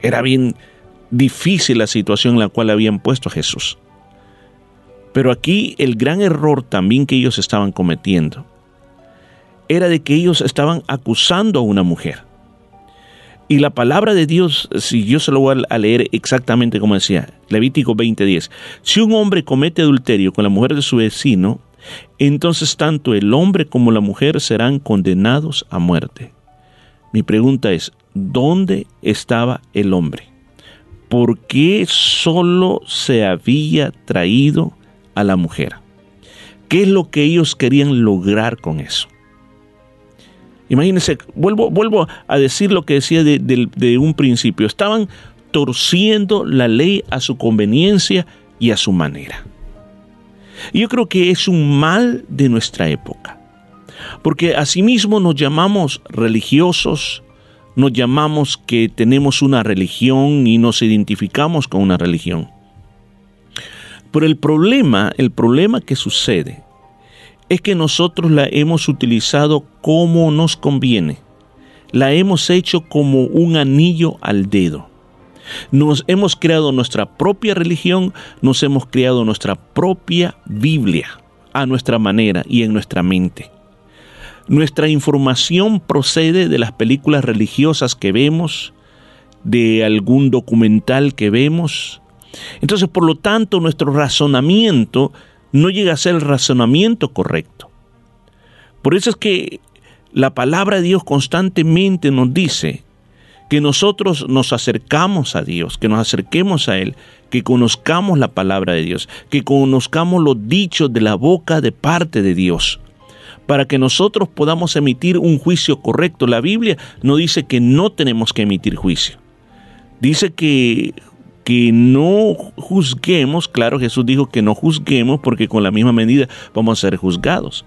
Era bien difícil la situación en la cual habían puesto a Jesús. Pero aquí el gran error también que ellos estaban cometiendo era de que ellos estaban acusando a una mujer Y la palabra de Dios, si yo se lo voy a leer exactamente como decía, Levítico 20:10, si un hombre comete adulterio con la mujer de su vecino, entonces tanto el hombre como la mujer serán condenados a muerte. Mi pregunta es, ¿dónde estaba el hombre? ¿Por qué solo se había traído a la mujer? ¿Qué es lo que ellos querían lograr con eso? Imagínense, vuelvo, vuelvo a decir lo que decía de, de un principio. Estaban torciendo la ley a su conveniencia y a su manera. Y yo creo que es un mal de nuestra época. Porque asimismo nos llamamos religiosos, nos llamamos que tenemos una religión y nos identificamos con una religión. Pero el problema, el problema que sucede es que nosotros la hemos utilizado como nos conviene. La hemos hecho como un anillo al dedo. Nos hemos creado nuestra propia religión, nos hemos creado nuestra propia Biblia a nuestra manera y en nuestra mente. Nuestra información procede de las películas religiosas que vemos, de algún documental que vemos. Entonces, por lo tanto, nuestro razonamiento no llega a ser el razonamiento correcto. Por eso es que la palabra de Dios constantemente nos dice que nosotros nos acercamos a Dios, que nos acerquemos a Él, que conozcamos la palabra de Dios, que conozcamos los dichos de la boca de parte de Dios, para que nosotros podamos emitir un juicio correcto. La Biblia no dice que no tenemos que emitir juicio. Dice que que no juzguemos, claro, Jesús dijo que no juzguemos porque con la misma medida vamos a ser juzgados.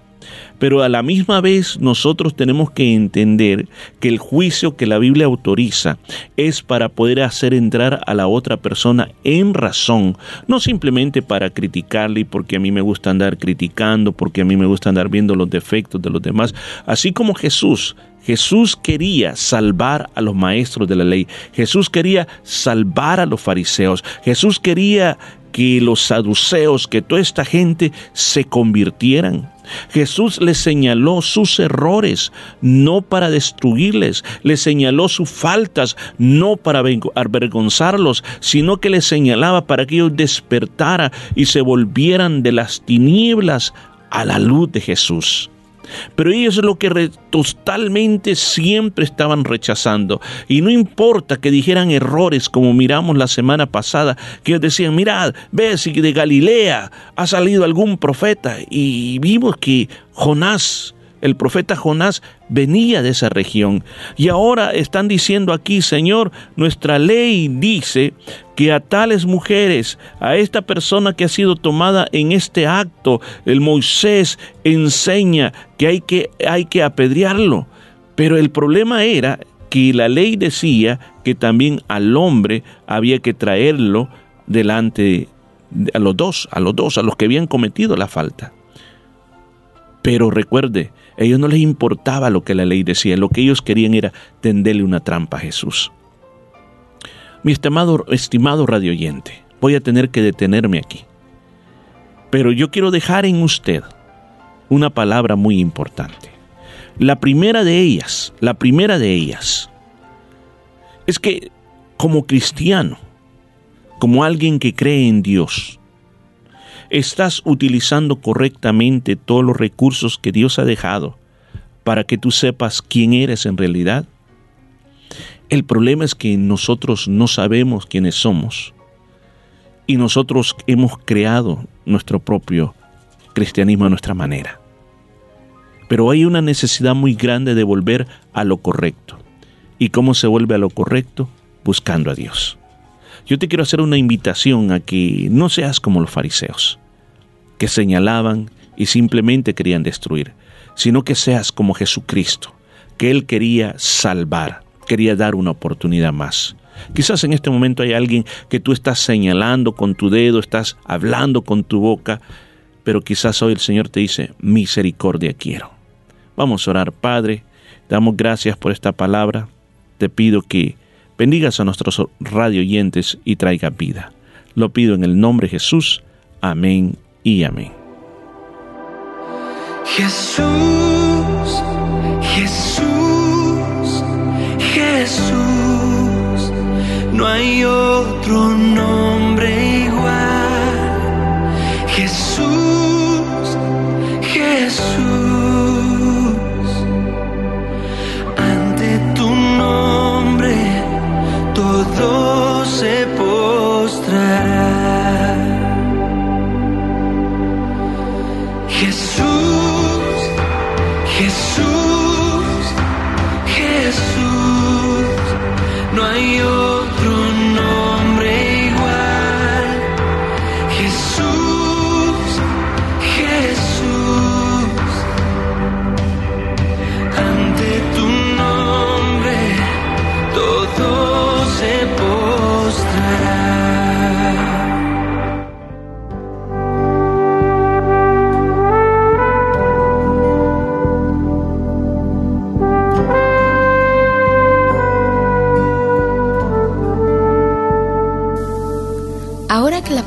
Pero a la misma vez nosotros tenemos que entender que el juicio que la Biblia autoriza es para poder hacer entrar a la otra persona en razón, no simplemente para criticarle y porque a mí me gusta andar criticando, porque a mí me gusta andar viendo los defectos de los demás, así como Jesús Jesús quería salvar a los maestros de la ley. Jesús quería salvar a los fariseos. Jesús quería que los saduceos, que toda esta gente se convirtieran. Jesús les señaló sus errores, no para destruirles, les señaló sus faltas, no para avergonzarlos, sino que les señalaba para que ellos despertaran y se volvieran de las tinieblas a la luz de Jesús. Pero ellos es lo que totalmente siempre estaban rechazando. Y no importa que dijeran errores como miramos la semana pasada, que decían, mirad, ve si de Galilea ha salido algún profeta. Y vimos que Jonás el profeta Jonás venía de esa región. Y ahora están diciendo aquí, Señor, nuestra ley dice que a tales mujeres, a esta persona que ha sido tomada en este acto, el Moisés enseña que hay que, hay que apedrearlo. Pero el problema era que la ley decía que también al hombre había que traerlo delante a los dos, a los dos, a los que habían cometido la falta. Pero recuerde, a ellos no les importaba lo que la ley decía, lo que ellos querían era tenderle una trampa a Jesús. Mi estimado, estimado radio oyente, voy a tener que detenerme aquí. Pero yo quiero dejar en usted una palabra muy importante. La primera de ellas, la primera de ellas, es que como cristiano, como alguien que cree en Dios, ¿Estás utilizando correctamente todos los recursos que Dios ha dejado para que tú sepas quién eres en realidad? El problema es que nosotros no sabemos quiénes somos y nosotros hemos creado nuestro propio cristianismo a nuestra manera. Pero hay una necesidad muy grande de volver a lo correcto. ¿Y cómo se vuelve a lo correcto? Buscando a Dios. Yo te quiero hacer una invitación a que no seas como los fariseos que señalaban y simplemente querían destruir, sino que seas como Jesucristo, que Él quería salvar, quería dar una oportunidad más. Quizás en este momento hay alguien que tú estás señalando con tu dedo, estás hablando con tu boca, pero quizás hoy el Señor te dice, misericordia quiero. Vamos a orar, Padre, damos gracias por esta palabra, te pido que bendigas a nuestros radio oyentes y traiga vida. Lo pido en el nombre de Jesús. Amén y a mí. Jesús, Jesús, Jesús, no hay otro nombre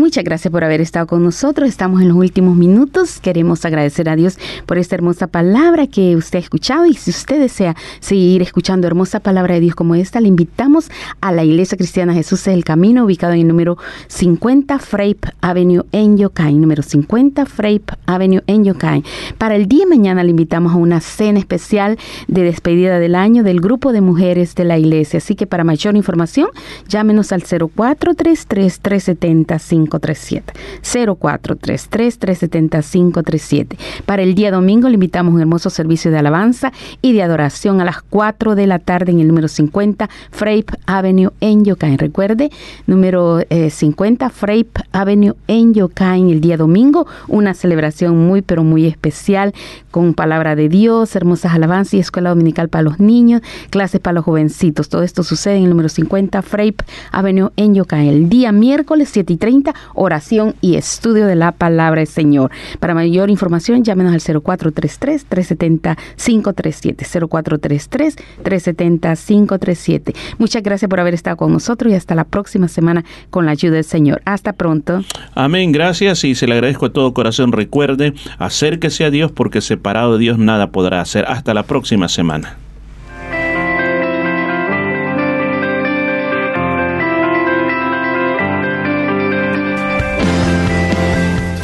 Muchas gracias por haber estado con nosotros. Estamos en los últimos minutos. Queremos agradecer a Dios por esta hermosa palabra que usted ha escuchado. Y si usted desea seguir escuchando hermosa palabra de Dios como esta, le invitamos a la Iglesia Cristiana Jesús es el Camino, ubicado en el número 50 Frape Avenue en Yokai. Número 50 Frape Avenue en Yokai. Para el día de mañana le invitamos a una cena especial de despedida del año del grupo de mujeres de la iglesia. Así que para mayor información, llámenos al 0433 370 537. 0433 370 537. Para el día domingo le invitamos un hermoso servicio de alabanza y de adoración a las 4 de la tarde en el número 50 Frape Avenue en Yokain. Recuerde, número eh, 50 Frape Avenue en Yokain el día domingo, una celebración muy pero muy especial con palabra de Dios, hermosas alabanzas y escuela dominical para los niños, clases para los jovencitos. Todo esto sucede en el número 50 Frape Avenue en Yokain. El día miércoles 7 y 30, oración y estudio de la palabra del Señor. Para mayor información, llámenos al 0433 370 537 0433 370 537. Muchas gracias por haber estado con nosotros y hasta la próxima semana con la ayuda del Señor. Hasta pronto. Amén, gracias y se le agradezco a todo corazón. Recuerde, acérquese a Dios porque separado de Dios nada podrá hacer. Hasta la próxima semana.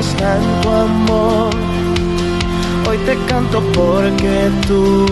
Está en tu amor. Hoy te canto porque tú